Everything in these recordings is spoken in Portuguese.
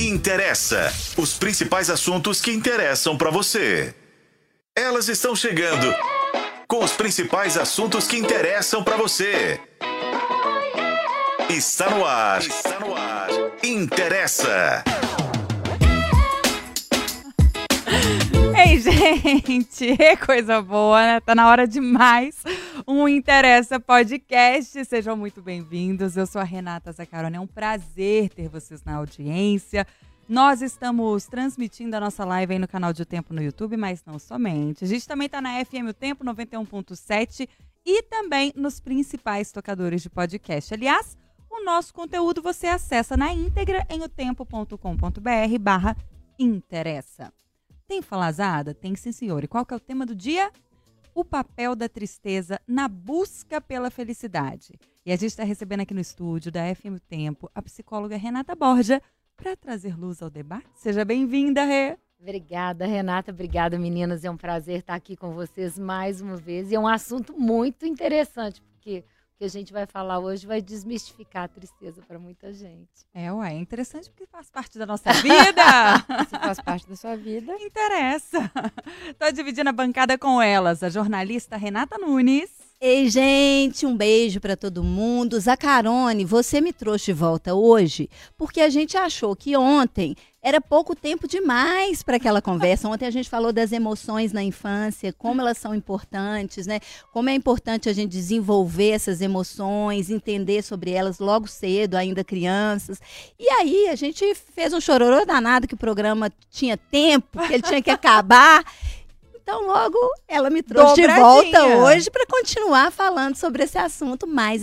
Interessa. Os principais assuntos que interessam para você. Elas estão chegando com os principais assuntos que interessam para você. Está no ar. Está no ar. Interessa. Ei, gente, coisa boa, né? Tá na hora de mais um Interessa Podcast. Sejam muito bem-vindos. Eu sou a Renata Zacarone. É um prazer ter vocês na audiência. Nós estamos transmitindo a nossa live aí no canal de Tempo no YouTube, mas não somente. A gente também tá na FM O Tempo 91.7 e também nos principais tocadores de podcast. Aliás, o nosso conteúdo você acessa na íntegra em otempo.com.br barra interessa. Tem falazada? Tem sim, senhor. E qual que é o tema do dia? O papel da tristeza na busca pela felicidade. E a gente está recebendo aqui no estúdio da FM Tempo a psicóloga Renata Borja para trazer luz ao debate. Seja bem-vinda, Rê. Obrigada, Renata. Obrigada, meninas. É um prazer estar aqui com vocês mais uma vez. E é um assunto muito interessante, porque que a gente vai falar hoje vai desmistificar a tristeza para muita gente. É, ué, é interessante porque faz parte da nossa vida. Se faz parte da sua vida. Interessa. Tô dividindo a bancada com elas, a jornalista Renata Nunes. Ei, gente, um beijo para todo mundo. Zacarone, você me trouxe de volta hoje porque a gente achou que ontem era pouco tempo demais para aquela conversa. Ontem a gente falou das emoções na infância, como elas são importantes, né? Como é importante a gente desenvolver essas emoções, entender sobre elas logo cedo, ainda crianças. E aí a gente fez um chororô danado que o programa tinha tempo, que ele tinha que acabar. Então, logo, ela me trouxe de volta hoje para continuar falando sobre esse assunto mais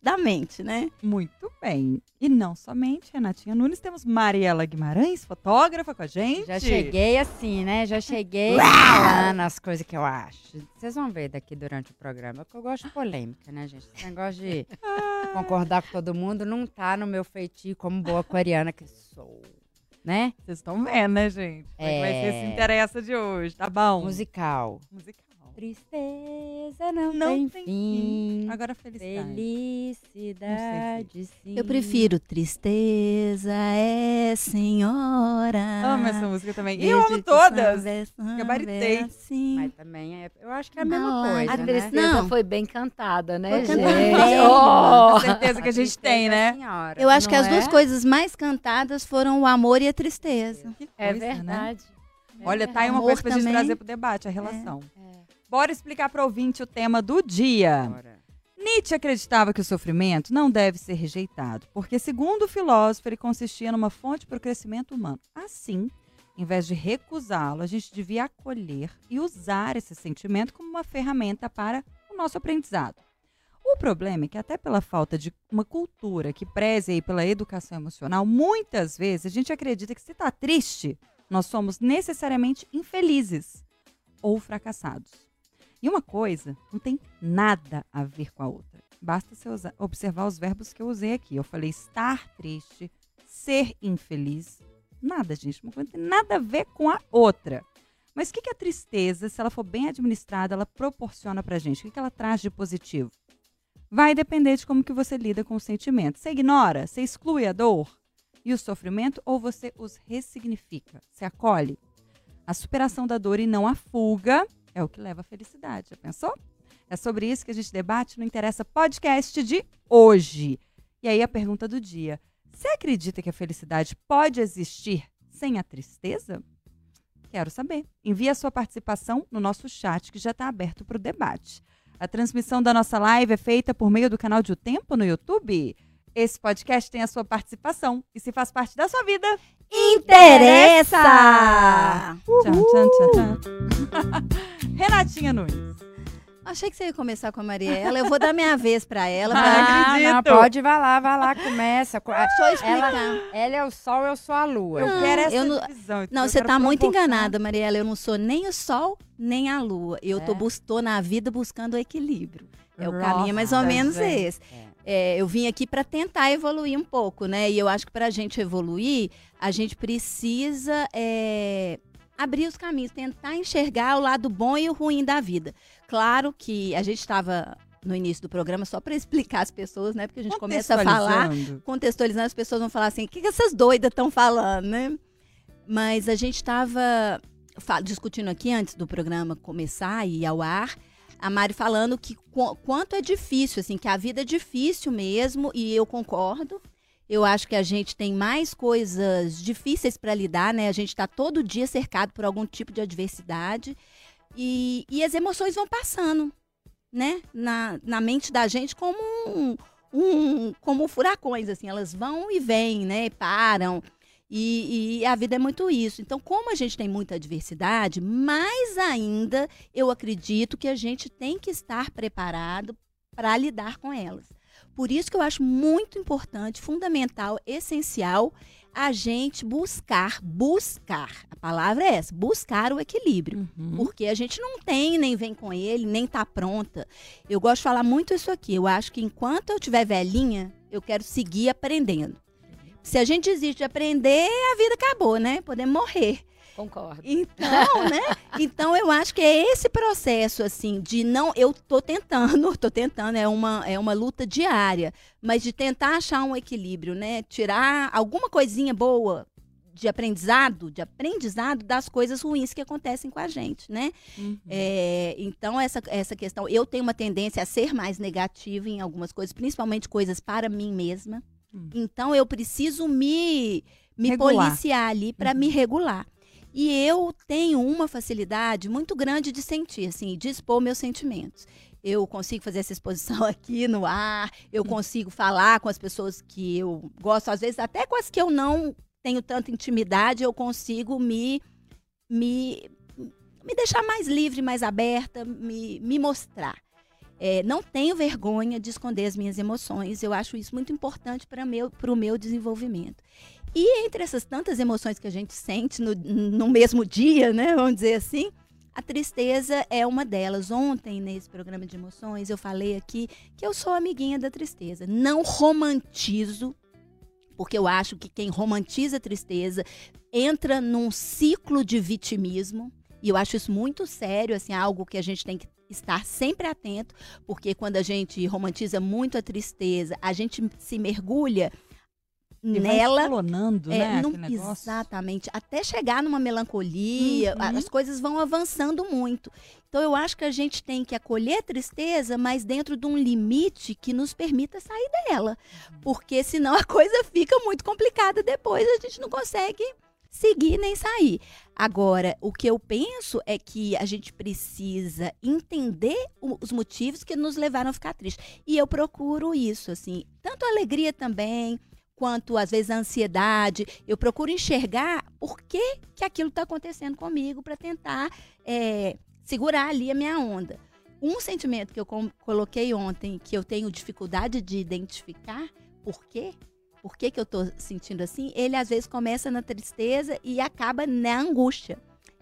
especificadamente, né? Muito bem. E não somente Renatinha Nunes, temos Mariela Guimarães, fotógrafa com a gente. Já cheguei assim, né? Já cheguei falando as coisas que eu acho. Vocês vão ver daqui durante o programa, porque eu gosto de polêmica, né, gente? Esse negócio de concordar com todo mundo não tá no meu feitio como boa aquariana que sou né? Vocês estão vendo, né, gente? Como é que vai ser esse interessa de hoje, tá bom? Musical. Musical. Tristeza não, não tem, tem fim. Agora felicidade. Felicidade, sim. Eu prefiro tristeza é senhora. Amo essa música também. E eu amo todas. Gabaritei. Sim. Mas também é, eu acho que é a mesma não, coisa, A né? tristeza não. foi bem cantada, né, foi gente? Oh, a certeza que a gente tem, né? Senhora, eu acho que as é? duas coisas mais cantadas foram o amor e a tristeza. Que É coisa, né? verdade. É Olha, tá aí uma coisa pra gente também. trazer pro debate, a relação. É. Bora explicar para o ouvinte o tema do dia. Bora. Nietzsche acreditava que o sofrimento não deve ser rejeitado, porque, segundo o filósofo, ele consistia numa fonte para o crescimento humano. Assim, em vez de recusá-lo, a gente devia acolher e usar esse sentimento como uma ferramenta para o nosso aprendizado. O problema é que, até pela falta de uma cultura que preze aí pela educação emocional, muitas vezes a gente acredita que se está triste, nós somos necessariamente infelizes ou fracassados. E uma coisa não tem nada a ver com a outra. Basta você usar- observar os verbos que eu usei aqui. Eu falei estar triste, ser infeliz. Nada, gente. Uma coisa não tem nada a ver com a outra. Mas o que, que a tristeza, se ela for bem administrada, ela proporciona pra gente? O que, que ela traz de positivo? Vai depender de como que você lida com o sentimento. Você ignora? Você exclui a dor e o sofrimento ou você os ressignifica? Você acolhe? A superação da dor e não a fuga é o que leva à felicidade. Já pensou? É sobre isso que a gente debate no Interessa Podcast de hoje. E aí a pergunta do dia: você acredita que a felicidade pode existir sem a tristeza? Quero saber. Envie a sua participação no nosso chat que já está aberto para o debate. A transmissão da nossa live é feita por meio do canal de O Tempo no YouTube. Esse podcast tem a sua participação e se faz parte da sua vida. Interessa! Tchan, tchan, tchan, tchan. Renatinha Nunes. Achei que você ia começar com a Mariela. Eu vou dar minha vez para ela. Pra... Ah, Ah, não, acredito. pode, vai lá, vai lá, começa. Co- Deixa eu explicar. Ela, ela é o sol, eu sou a lua. Eu Não, quero essa eu não- divisão. Não, eu você tá muito enganada, Mariela. Eu não sou nem o sol, nem a lua. Eu tô, É? bus- tô na vida buscando o equilíbrio. É o caminho mais ou menos gente. esse. É, eu vim aqui para tentar evoluir um pouco, né? E eu acho que para a gente evoluir, a gente precisa é, abrir os caminhos, tentar enxergar o lado bom e o ruim da vida. Claro que a gente estava no início do programa, só para explicar as pessoas, né? Porque a gente começa a falar, Contextualizando. as pessoas vão falar assim: o que, que essas doidas estão falando, né? Mas a gente estava discutindo aqui antes do programa começar e ir ao ar. A Mari falando que qu- quanto é difícil, assim, que a vida é difícil mesmo, e eu concordo. Eu acho que a gente tem mais coisas difíceis para lidar, né? A gente está todo dia cercado por algum tipo de adversidade. E, e as emoções vão passando, né? Na, na mente da gente como um, um- como furacões, assim. Elas vão e vêm, né? Param. E, e a vida é muito isso. Então, como a gente tem muita adversidade, mais ainda eu acredito que a gente tem que estar preparado para lidar com elas. Por isso que eu acho muito importante, fundamental, essencial a gente buscar, buscar. A palavra é essa, buscar o equilíbrio. Uhum. Porque a gente não tem, nem vem com ele, nem tá pronta. Eu gosto de falar muito isso aqui. Eu acho que enquanto eu tiver velhinha, eu quero seguir aprendendo. Se a gente desiste de aprender, a vida acabou, né? Podemos morrer. Concordo. Então, né? Então eu acho que é esse processo assim de não, eu tô tentando, tô tentando, é uma é uma luta diária, mas de tentar achar um equilíbrio, né? Tirar alguma coisinha boa de aprendizado, de aprendizado das coisas ruins que acontecem com a gente, né? Uhum. É, então, essa, essa questão, eu tenho uma tendência a ser mais negativa em algumas coisas, principalmente coisas para mim mesma. Hum. Então, eu preciso me, me Regular. policiar ali para me regular. E eu tenho uma facilidade muito grande de sentir, assim, de expor meus sentimentos. Eu consigo fazer essa exposição aqui no ar, eu consigo falar com as pessoas que eu gosto, às vezes até com as que eu não tenho tanta intimidade, eu consigo me, me, me deixar mais livre, mais aberta, me, me mostrar. É, não tenho vergonha de esconder as minhas emoções. Eu acho isso muito importante para o meu desenvolvimento. E entre essas tantas emoções que a gente sente no, no mesmo dia, né? Vamos dizer assim, a tristeza é uma delas. Ontem, nesse programa de emoções, eu falei aqui que eu sou amiguinha da tristeza. Não romantizo, porque eu acho que quem romantiza a tristeza entra num ciclo de vitimismo. E eu acho isso muito sério, assim, algo que a gente tem que estar sempre atento, porque quando a gente romantiza muito a tristeza, a gente se mergulha E vai nela. escalonando, É, né? exatamente. Até chegar numa melancolia, Uhum. as coisas vão avançando muito. Então eu acho que a gente tem que acolher a tristeza, mas dentro de um limite que nos permita sair dela. Porque senão a coisa fica muito complicada depois, a gente não consegue seguir nem sair. Agora, o que eu penso é que a gente precisa entender os motivos que nos levaram a ficar triste. E eu procuro isso, assim, tanto alegria também, quanto às vezes a ansiedade. Eu procuro enxergar por que, que aquilo está acontecendo comigo para tentar é, segurar ali a minha onda. Um sentimento que eu coloquei ontem, que eu tenho dificuldade de identificar, por quê? Por que, que eu tô sentindo assim? Ele às vezes começa na tristeza e acaba na angústia.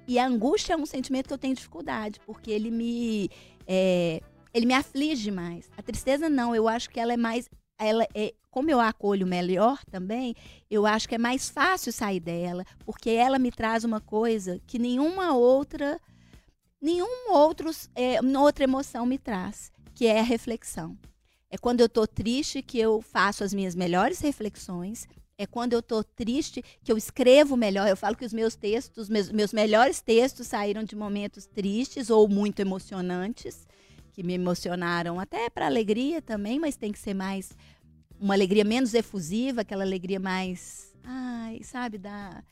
E a angústia é um sentimento que eu tenho dificuldade, porque ele me, é, ele me aflige mais. A tristeza não, eu acho que ela é mais, ela é, como eu acolho melhor também, eu acho que é mais fácil sair dela, porque ela me traz uma coisa que nenhuma outra, nenhum outros, é, outra emoção me traz, que é a reflexão. É quando eu estou triste que eu faço as minhas melhores reflexões. É quando eu estou triste que eu escrevo melhor. Eu falo que os meus textos, meus, meus melhores textos saíram de momentos tristes ou muito emocionantes, que me emocionaram até para alegria também, mas tem que ser mais uma alegria menos efusiva, aquela alegria mais, ai, sabe, da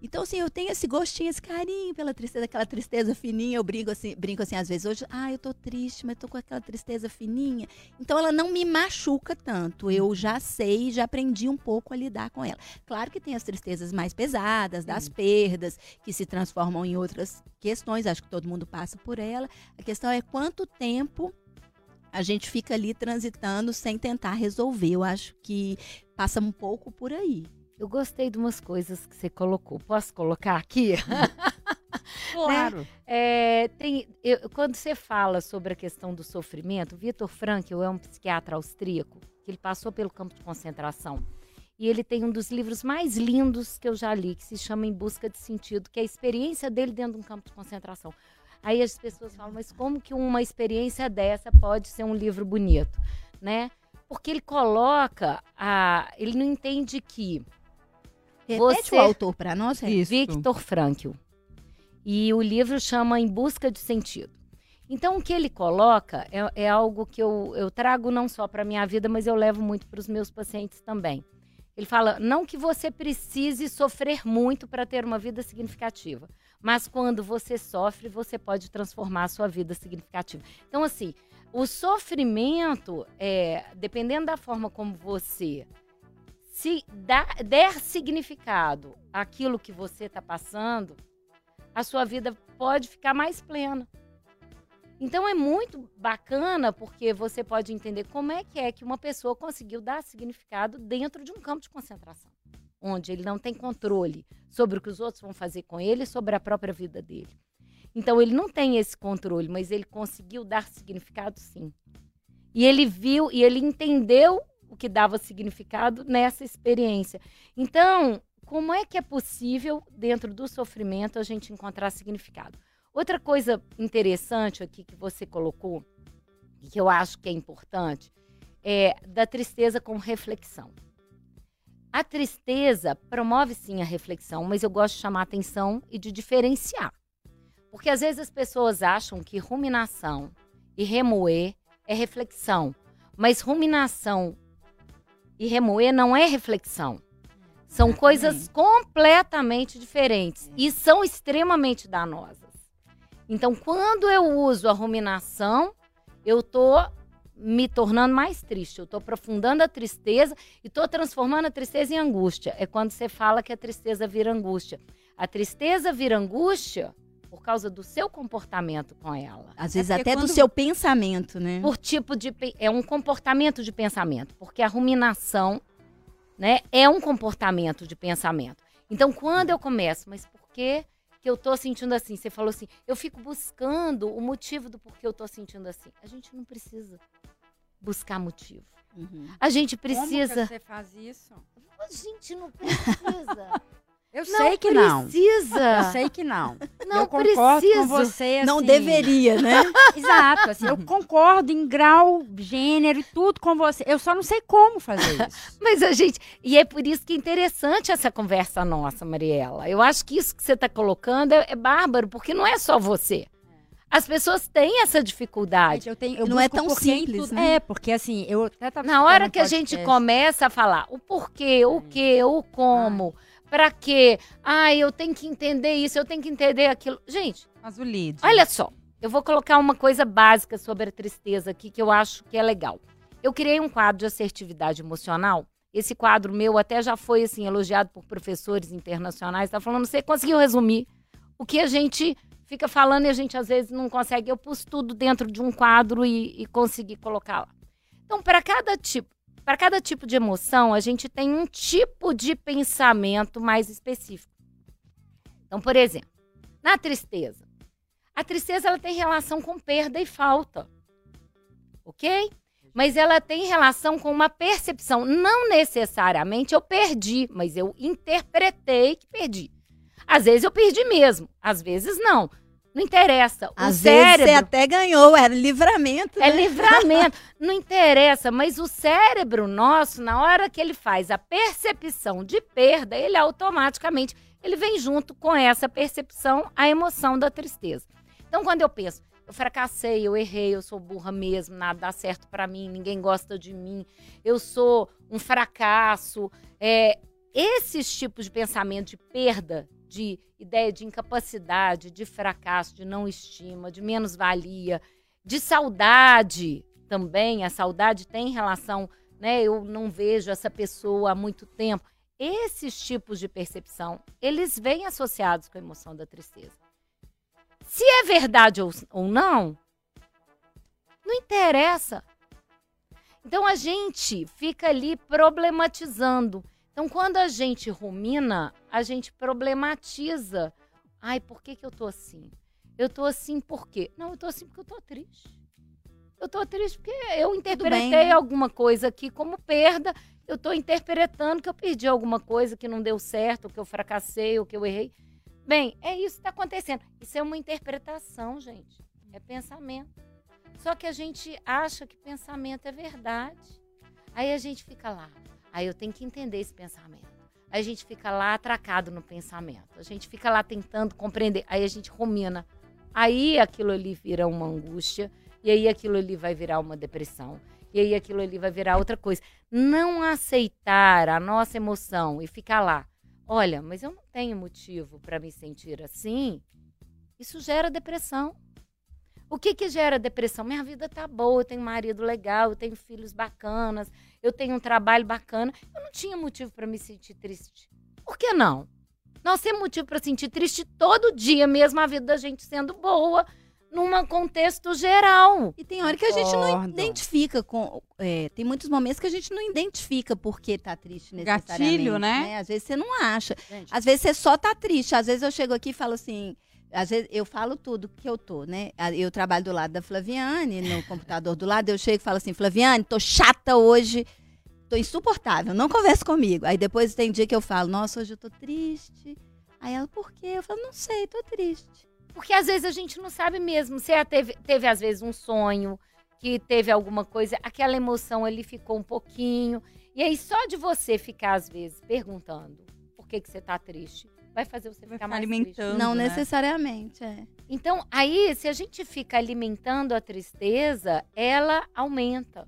então, assim, eu tenho esse gostinho, esse carinho pela tristeza, aquela tristeza fininha. Eu brinco assim, brinco assim às vezes. Hoje, ah, eu tô triste, mas tô com aquela tristeza fininha. Então, ela não me machuca tanto. Eu já sei, já aprendi um pouco a lidar com ela. Claro que tem as tristezas mais pesadas, das perdas, que se transformam em outras questões. Acho que todo mundo passa por ela. A questão é quanto tempo a gente fica ali transitando sem tentar resolver. Eu acho que passa um pouco por aí. Eu gostei de umas coisas que você colocou. Posso colocar aqui? Claro. É, tem, eu- quando você fala sobre a questão do sofrimento, Vitor Frankl é um psiquiatra austríaco, que ele passou pelo campo de concentração. E ele tem um dos livros mais lindos que eu já li, que se chama Em Busca de Sentido, que é a experiência dele dentro de um campo de concentração. Aí as pessoas falam, mas como que uma experiência dessa pode ser um livro bonito, né? Porque ele coloca a, ele não entende que Repete Você- o autor para nós, Rê. Isso. Victor Frankl. E o livro chama Em Busca de Sentido. Então, o que ele coloca é, é algo que eu, eu trago não só para minha vida, mas eu levo muito para os meus pacientes também. Ele fala, não que você precise sofrer muito para ter uma vida significativa, mas quando você sofre, você pode transformar a sua vida significativa. Então, assim, o sofrimento, é, dependendo da forma como você se dá- der significado àquilo que você está passando, a sua vida pode ficar mais plena. Então é muito bacana porque você pode entender como é que é que uma pessoa conseguiu dar significado dentro de um campo de concentração, onde ele não tem controle sobre o que os outros vão fazer com ele, sobre a própria vida dele. Então ele não tem esse controle, mas ele conseguiu dar significado sim. E ele viu e ele entendeu o que dava significado nessa experiência. Então, como é que é possível, dentro do sofrimento, a gente encontrar significado? Outra coisa interessante aqui que você colocou, que eu acho que é importante, é da tristeza com reflexão. A tristeza promove sim a reflexão, mas eu gosto de chamar atenção e de diferenciar. Porque às vezes as pessoas acham que ruminação e remoer é reflexão, mas ruminação e remoer não é reflexão. São coisas completamente diferentes e são extremamente danosas. Então, quando eu uso a ruminação, eu tô me tornando mais triste, eu tô aprofundando a tristeza e tô transformando a tristeza em angústia. É quando você fala que a tristeza vira angústia. A tristeza vira angústia por causa do seu comportamento com ela. Às vezes porque até do quando- seu pensamento, né? Por tipo de. É um comportamento de pensamento. Porque a ruminação né, é um comportamento de pensamento. Então, quando eu começo, mas por que, que eu tô sentindo assim? Você falou assim, eu fico buscando o motivo do porquê eu tô sentindo assim. A gente não precisa buscar motivo. Uhum. A gente Como que precisa. você faz isso? A gente não precisa. Eu não sei que não. precisa. Eu sei que não. Não eu concordo preciso. com você. Não assim. deveria, né? Exato, assim, eu concordo em grau, gênero e tudo com você. Eu só não sei como fazer isso. Mas a gente. E é por isso que é interessante essa conversa nossa, Mariela. Eu acho que isso que você está colocando é, é bárbaro, porque não é só você. As pessoas têm essa dificuldade. Gente, eu tenho, eu Não é tão simples, tudo. né? É, porque assim, eu até tava Na hora que a gente começa a falar o porquê, o que, o como, pra quê, ah, eu tenho que entender isso, eu tenho que entender aquilo. Gente, Mas o lead. olha só, eu vou colocar uma coisa básica sobre a tristeza aqui que eu acho que é legal. Eu criei um quadro de assertividade emocional. Esse quadro meu até já foi assim elogiado por professores internacionais. Tá falando, você conseguiu resumir o que a gente fica falando e a gente às vezes não consegue. Eu pus tudo dentro de um quadro e, e consegui colocar lá. Então, para cada tipo, para cada tipo de emoção, a gente tem um tipo de pensamento mais específico. Então, por exemplo, na tristeza, a tristeza ela tem relação com perda e falta, ok? Mas ela tem relação com uma percepção. Não necessariamente eu perdi, mas eu interpretei que perdi. Às vezes eu perdi mesmo, às vezes não. Não interessa. O Às vezes cérebro você até ganhou, era livramento. é né? livramento. Não interessa, mas o cérebro nosso, na hora que ele faz a percepção de perda, ele automaticamente ele vem junto com essa percepção a emoção da tristeza. Então, quando eu penso, eu fracassei, eu errei, eu sou burra mesmo, nada dá certo pra mim, ninguém gosta de mim, eu sou um fracasso, é, esses tipos de pensamento de perda, de ideia de incapacidade, de fracasso, de não estima, de menos-valia, de saudade também, a saudade tem relação, né? Eu não vejo essa pessoa há muito tempo. Esses tipos de percepção, eles vêm associados com a emoção da tristeza. Se é verdade ou, ou não, não interessa. Então a gente fica ali problematizando. Então quando a gente rumina, a gente problematiza. Ai, por que, que eu tô assim? Eu tô assim por quê? Não, eu tô assim porque eu tô triste. Eu tô triste porque eu interpretei bem. alguma coisa aqui como perda. Eu tô interpretando que eu perdi alguma coisa que não deu certo, que eu fracassei, ou que eu errei. Bem, é isso que está acontecendo. Isso é uma interpretação, gente. É pensamento. Só que a gente acha que pensamento é verdade. Aí a gente fica lá. Aí eu tenho que entender esse pensamento. Aí a gente fica lá atracado no pensamento. A gente fica lá tentando compreender. Aí a gente rumina. Aí aquilo ali vira uma angústia. E aí aquilo ali vai virar uma depressão. E aí aquilo ali vai virar outra coisa. Não aceitar a nossa emoção e ficar lá. Olha, mas eu não tenho motivo para me sentir assim. Isso gera depressão. O que que gera depressão? Minha vida tá boa, eu tenho um marido legal, eu tenho filhos bacanas, eu tenho um trabalho bacana. Eu não tinha motivo para me sentir triste. Por que não? Nós temos motivo para sentir triste todo dia, mesmo a vida da gente sendo boa, num contexto geral. E tem hora que a gente não identifica com. é, tem muitos momentos que a gente não identifica porque tá triste necessariamente. Gatilho, né? Às vezes você não acha. Gente, Às vezes você só tá triste. Às vezes eu chego aqui e falo assim. Às vezes eu falo tudo que eu tô, né? Eu trabalho do lado da Flaviane, no computador do lado. Eu chego e falo assim: Flaviane, tô chata hoje. Tô insuportável, não conversa comigo. Aí depois tem dia que eu falo: Nossa, hoje eu tô triste. Aí ela, por quê? Eu falo: Não sei, tô triste. Porque às vezes a gente não sabe mesmo. Você teve, teve às vezes um sonho, que teve alguma coisa, aquela emoção ali ficou um pouquinho. E aí só de você ficar às vezes perguntando por que, que você tá triste, vai fazer você Vai ficar ficar mais alimentando. triste. não né? necessariamente, é. Então, aí, se a gente fica alimentando a tristeza, ela aumenta.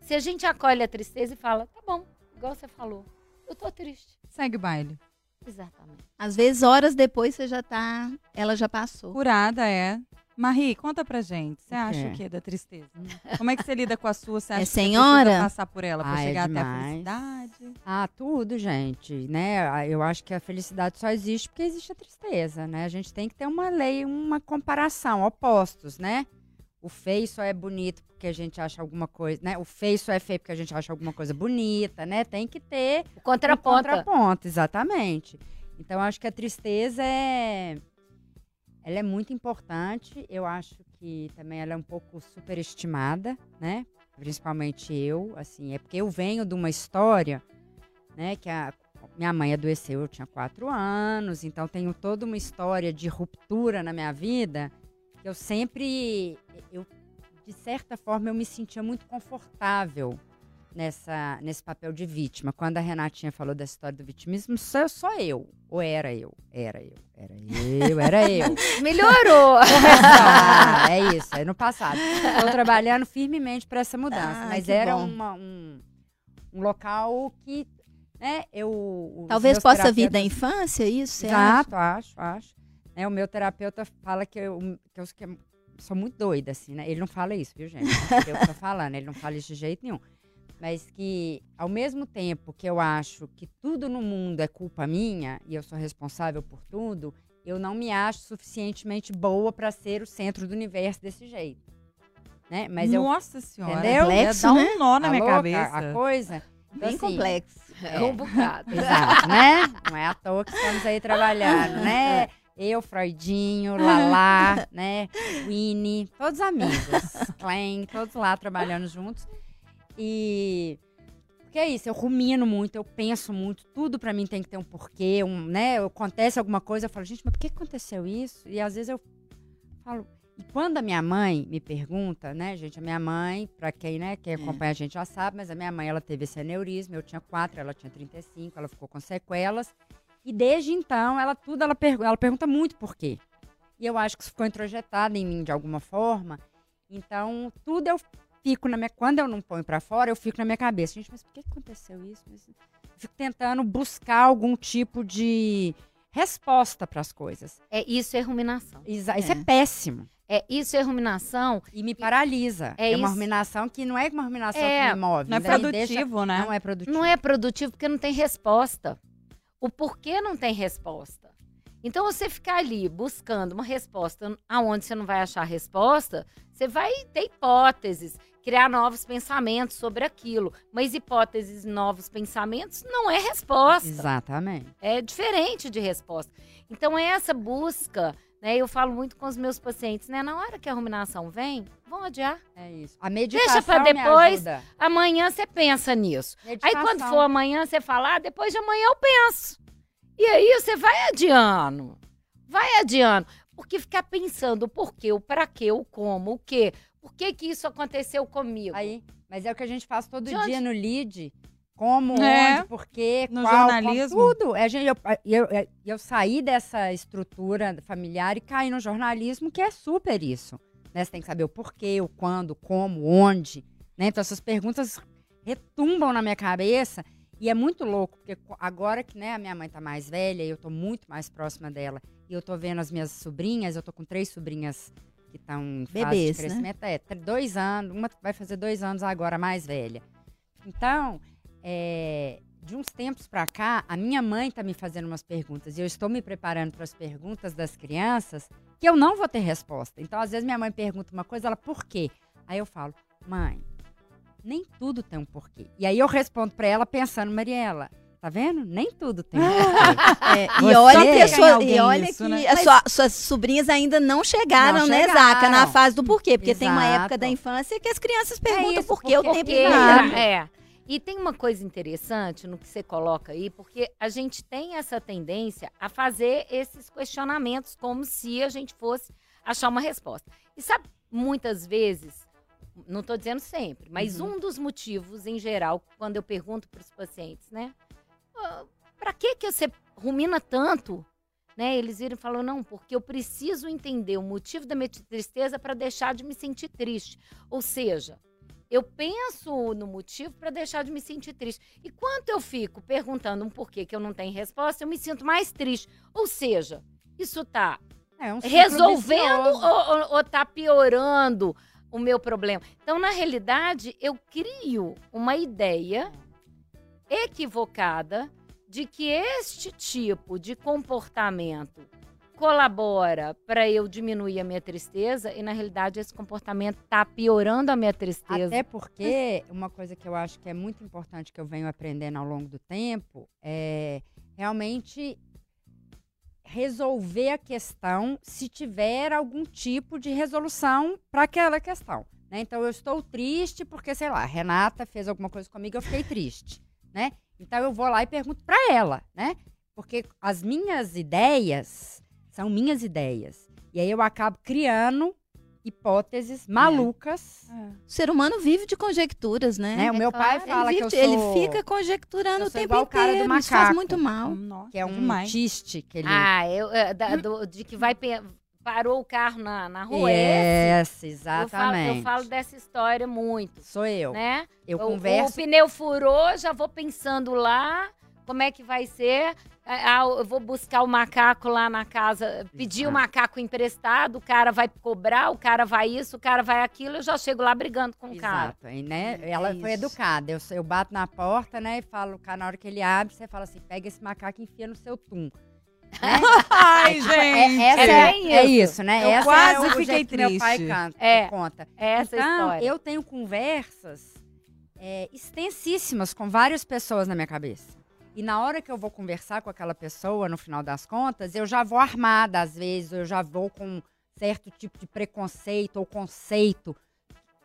Se a gente acolhe a tristeza e fala, tá bom, igual você falou, eu tô triste. Segue o baile. Exatamente. Às vezes, horas depois, você já tá. Ela já passou. Curada é. Marie, conta pra gente. Você acha o quê da tristeza? Como é que você lida com a sua? Você acha É que você precisa passar por ela pra Ah, é chegar até a felicidade? Ah, tudo, gente, né? Ah, Eu acho que a felicidade só existe porque existe a tristeza, né? A gente tem que ter uma lei, uma comparação, opostos, né? O feio só é bonito porque a gente acha alguma coisa, né? O feio só é feio porque a gente acha alguma coisa bonita, né? Tem que ter O um contraponto. contraponto, exatamente. Então, eu acho que a tristeza é... Ela é muito importante. Eu acho que também ela é um pouco superestimada, né? Principalmente eu, assim. É porque eu venho de uma história, né? Que a minha mãe adoeceu, eu tinha quatro anos. Então, tenho toda uma história de ruptura na minha vida. que Eu sempre... Eu, de certa forma, eu me sentia muito confortável nessa, nesse papel de vítima. Quando a Renatinha falou dessa história do vitimismo, sou só eu. Ou era eu? Era eu. Era eu, era eu. Melhorou. Ah, é isso, é no passado. Estou trabalhando firmemente para essa mudança. Ah, mas era uma- um, um local que, né, eu... Talvez possa vir da infância, isso? você acha? Exato, acho, acho. Né, o meu terapeuta fala que eu, que eu que eu sou muito doida, assim, né? Ele não fala isso, viu, gente? Eu tô falando, ele não fala isso de jeito nenhum. Mas que, ao mesmo tempo que eu acho que tudo no mundo é culpa minha e eu sou responsável por tudo, eu não me acho suficientemente boa para ser o centro do universo desse jeito. Né? Mas eu. Nossa senhora. Entendeu? Complexo, dar um né? nó na a minha louca, cabeça. A coisa. Então, Bem assim, complexo. É um bocado. Exato, né? Não é à toa que estamos aí trabalhando, né? Eu, Freudinho, Lala, né? Winnie, todos amigos. Clem, todos lá trabalhando juntos. E. Porque é isso, eu rumino muito, eu penso muito, tudo pra mim tem que ter um porquê, um, né? Acontece alguma coisa, eu falo, gente, mas por que aconteceu isso? E às vezes eu falo. E quando a minha mãe me pergunta, né, gente, a minha mãe, pra quem, né, quem acompanha a gente já sabe, mas a minha mãe, ela teve esse aneurisma, eu tinha quatro, ela tinha 35, ela ficou com sequelas. E desde então, ela tudo, ela, pergu- ela pergunta muito por quê. E eu acho que isso ficou introjetado em mim de alguma forma. Então, tudo eu fico na minha. Quando eu não ponho pra fora, eu fico na minha cabeça. Gente, mas por que aconteceu isso? Mas eu fico tentando buscar algum tipo de resposta para as coisas. É, isso é ruminação. Exa- Isso é É. péssimo. É, isso é ruminação. E me paralisa. É É, uma isso. ruminação que não é uma ruminação É, que me move. Não é ainda me deixa- produtivo, né? Não é produtivo. Não é produtivo porque não tem resposta. O porquê não tem resposta. Então, você ficar ali buscando uma resposta aonde você não vai achar resposta, você vai ter hipóteses, criar novos pensamentos sobre aquilo. Mas hipóteses, novos pensamentos não é resposta. Exatamente. É diferente de resposta. Então, é essa busca, né? Eu falo muito com os meus pacientes, né? Na hora que a ruminação vem, vão adiar. É isso. A meditação pra me depois. ajuda. Amanhã você pensa nisso. Aí Meditação. quando for amanhã, você fala, ah, depois de amanhã eu penso. E aí você vai adiando. vai adiando. Porque ficar pensando o porquê, o pra quê, o como, o quê. Por que que isso aconteceu comigo? Aí, mas é o que a gente faz todo De onde- dia no lead. Como, É, onde, por quê, no qual, jornalismo. como, tudo. É, gente, eu, eu, eu, eu saí dessa estrutura familiar e caí no jornalismo, que é super isso. Né? Você tem que saber o porquê, o quando, como, onde. Né? Então, essas perguntas retumbam na minha cabeça. E é muito louco, porque agora que né, a minha mãe tá mais velha e eu tô muito mais próxima dela, e eu tô vendo as minhas sobrinhas, eu tô com três sobrinhas que estão em fase Bebês, de né? crescimento. É, tr- dois anos, uma vai fazer dois anos agora, mais velha. Então, é, de uns tempos pra cá, a minha mãe tá me fazendo umas perguntas e eu estou me preparando para as perguntas das crianças que eu não vou ter resposta. Então, às vezes minha mãe pergunta uma coisa, ela por quê? Aí eu falo, mãe, nem tudo tem um porquê. E aí eu respondo pra ela pensando, Mariela, tá vendo? Nem tudo tem um porquê. É, e olha que, sua- e olha isso, que né? as sua- suas sobrinhas ainda não chegaram, Não né, chegaram. Zaca, na fase do porquê. Porque tem uma Exato. época da infância que as crianças perguntam isso, por quê o tempo inteiro. é. E tem uma coisa interessante no que você coloca aí, porque a gente tem essa tendência a fazer esses questionamentos como se a gente fosse achar uma resposta. E sabe, muitas vezes, não estou dizendo sempre, mas um dos motivos, em geral, quando eu pergunto para os pacientes, né? para que que você rumina tanto? Né? Eles viram e falam, não, porque eu preciso entender o motivo da minha tristeza para deixar de me sentir triste. Ou seja, eu penso no motivo para deixar de me sentir triste. E quando eu fico perguntando um porquê que eu não tenho resposta, eu me sinto mais triste. Ou seja, isso tá É um resolvendo ou, ou, ou tá piorando o meu problema? Então, na realidade, eu crio uma ideia equivocada de que este tipo de comportamento colabora para eu diminuir a minha tristeza e na realidade esse comportamento tá piorando a minha tristeza. Até porque uma coisa que eu acho que é muito importante que eu venho aprendendo ao longo do tempo é realmente resolver a questão se tiver algum tipo de resolução para aquela questão. né? Então eu estou triste porque, sei lá, Renata fez alguma coisa comigo, eu fiquei triste, né? Então eu vou lá e pergunto para ela, né? Porque as minhas ideias são minhas ideias. E aí eu acabo criando hipóteses malucas. O ser humano vive de conjecturas, né? Né? O É meu pai claro. fala ele, que eu vive- sou... ele fica conjecturando eu o tempo igual o cara do inteiro. Isso faz macaco. muito mal. Nossa, que é um tiste que ele... Ah, eu, é, da- do- de que vai pe- parou o carro na, na rua. é? Yes, Eu falo, exatamente. eu falo dessa história muito, Sou eu. né? Eu O- O, converso... pneu furou, já vou pensando lá, como é que vai ser. Ah, eu vou buscar o macaco lá na casa, pedir o Exato. macaco emprestado, o cara vai cobrar, o cara vai isso, o cara vai aquilo, eu já chego lá brigando com o cara. Exato, e, né? É Ela foi isso. educada. Eu, eu bato na porta, né? E falo, cara, na hora que ele abre, você fala assim: pega esse macaco e enfia no seu tum. Né? Ai, É, gente. essa É é, bem é isso. isso, né? Eu essa quase é o fiquei que meu pai triste. canta, É. conta. É essa então, história. eu tenho conversas é, extensíssimas com várias pessoas na minha cabeça. E na hora que eu vou conversar com aquela pessoa, no final das contas, eu já vou armada, às vezes, eu já vou com um certo tipo de preconceito ou conceito.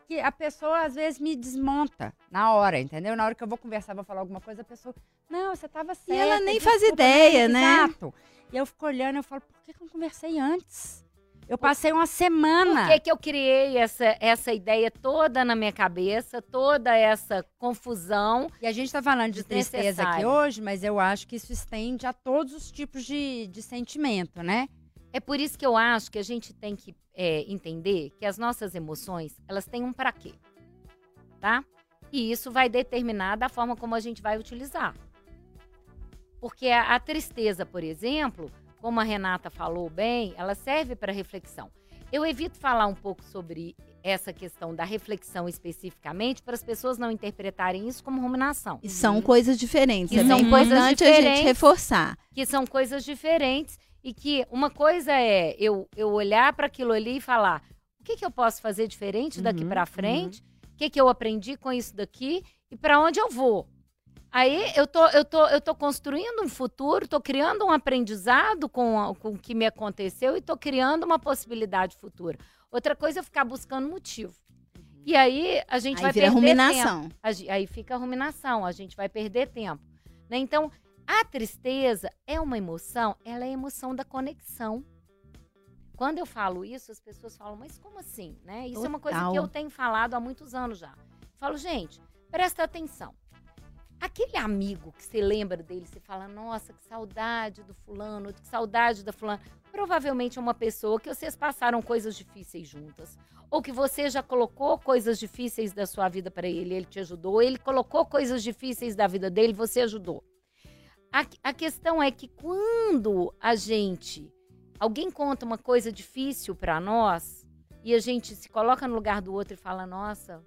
Que a pessoa, às vezes, me desmonta na hora, entendeu? Na hora que eu vou conversar, vou falar alguma coisa, a pessoa. Não, você estava certa. ela nem faz desculpa, ideia, né? Exato. E eu fico olhando e eu falo, por que, que eu não conversei antes? Eu passei uma semana. Por que, que eu criei essa, essa ideia toda na minha cabeça, toda essa confusão? E a gente tá falando de tristeza aqui hoje, mas eu acho que isso estende a todos os tipos de, de sentimento, né? É por isso que eu acho que a gente tem que é, entender que as nossas emoções, elas têm um para quê, tá? E isso vai determinar da forma como a gente vai utilizar. Porque a, a tristeza, por exemplo, como a Renata falou bem, ela serve para reflexão. Eu evito falar um pouco sobre essa questão da reflexão especificamente para as pessoas não interpretarem isso como ruminação. E são coisas diferentes. E é são coisas importante a gente diferentes. reforçar. que são coisas diferentes e que uma coisa é eu, eu olhar para aquilo ali e falar o que, que eu posso fazer diferente daqui Uhum, para frente, o que, que eu aprendi com isso daqui e para onde eu vou. Aí eu tô, eu, tô, eu tô construindo um futuro, tô criando um aprendizado com, com o que me aconteceu e tô criando uma possibilidade futura. Outra coisa é ficar buscando motivo. E aí a gente Aí vai perder tempo. ruminação. Ge- Aí fica a ruminação, a gente vai perder tempo. né? Então, A tristeza é uma emoção, ela é a emoção da conexão. Quando eu falo isso, as pessoas falam, mas como assim? Né? Isso é uma coisa Total. que eu tenho falado há muitos anos já. Falo, gente, presta atenção. Aquele amigo que você lembra dele, você fala, nossa, que saudade do fulano, que saudade da fulana. Provavelmente é uma pessoa que vocês passaram coisas difíceis juntas. Ou que você já colocou coisas difíceis da sua vida para ele, ele te ajudou. Ele colocou coisas difíceis da vida dele, você ajudou. A, a questão é que quando a gente. Alguém conta uma coisa difícil para nós e a gente se coloca no lugar do outro e fala: Nossa,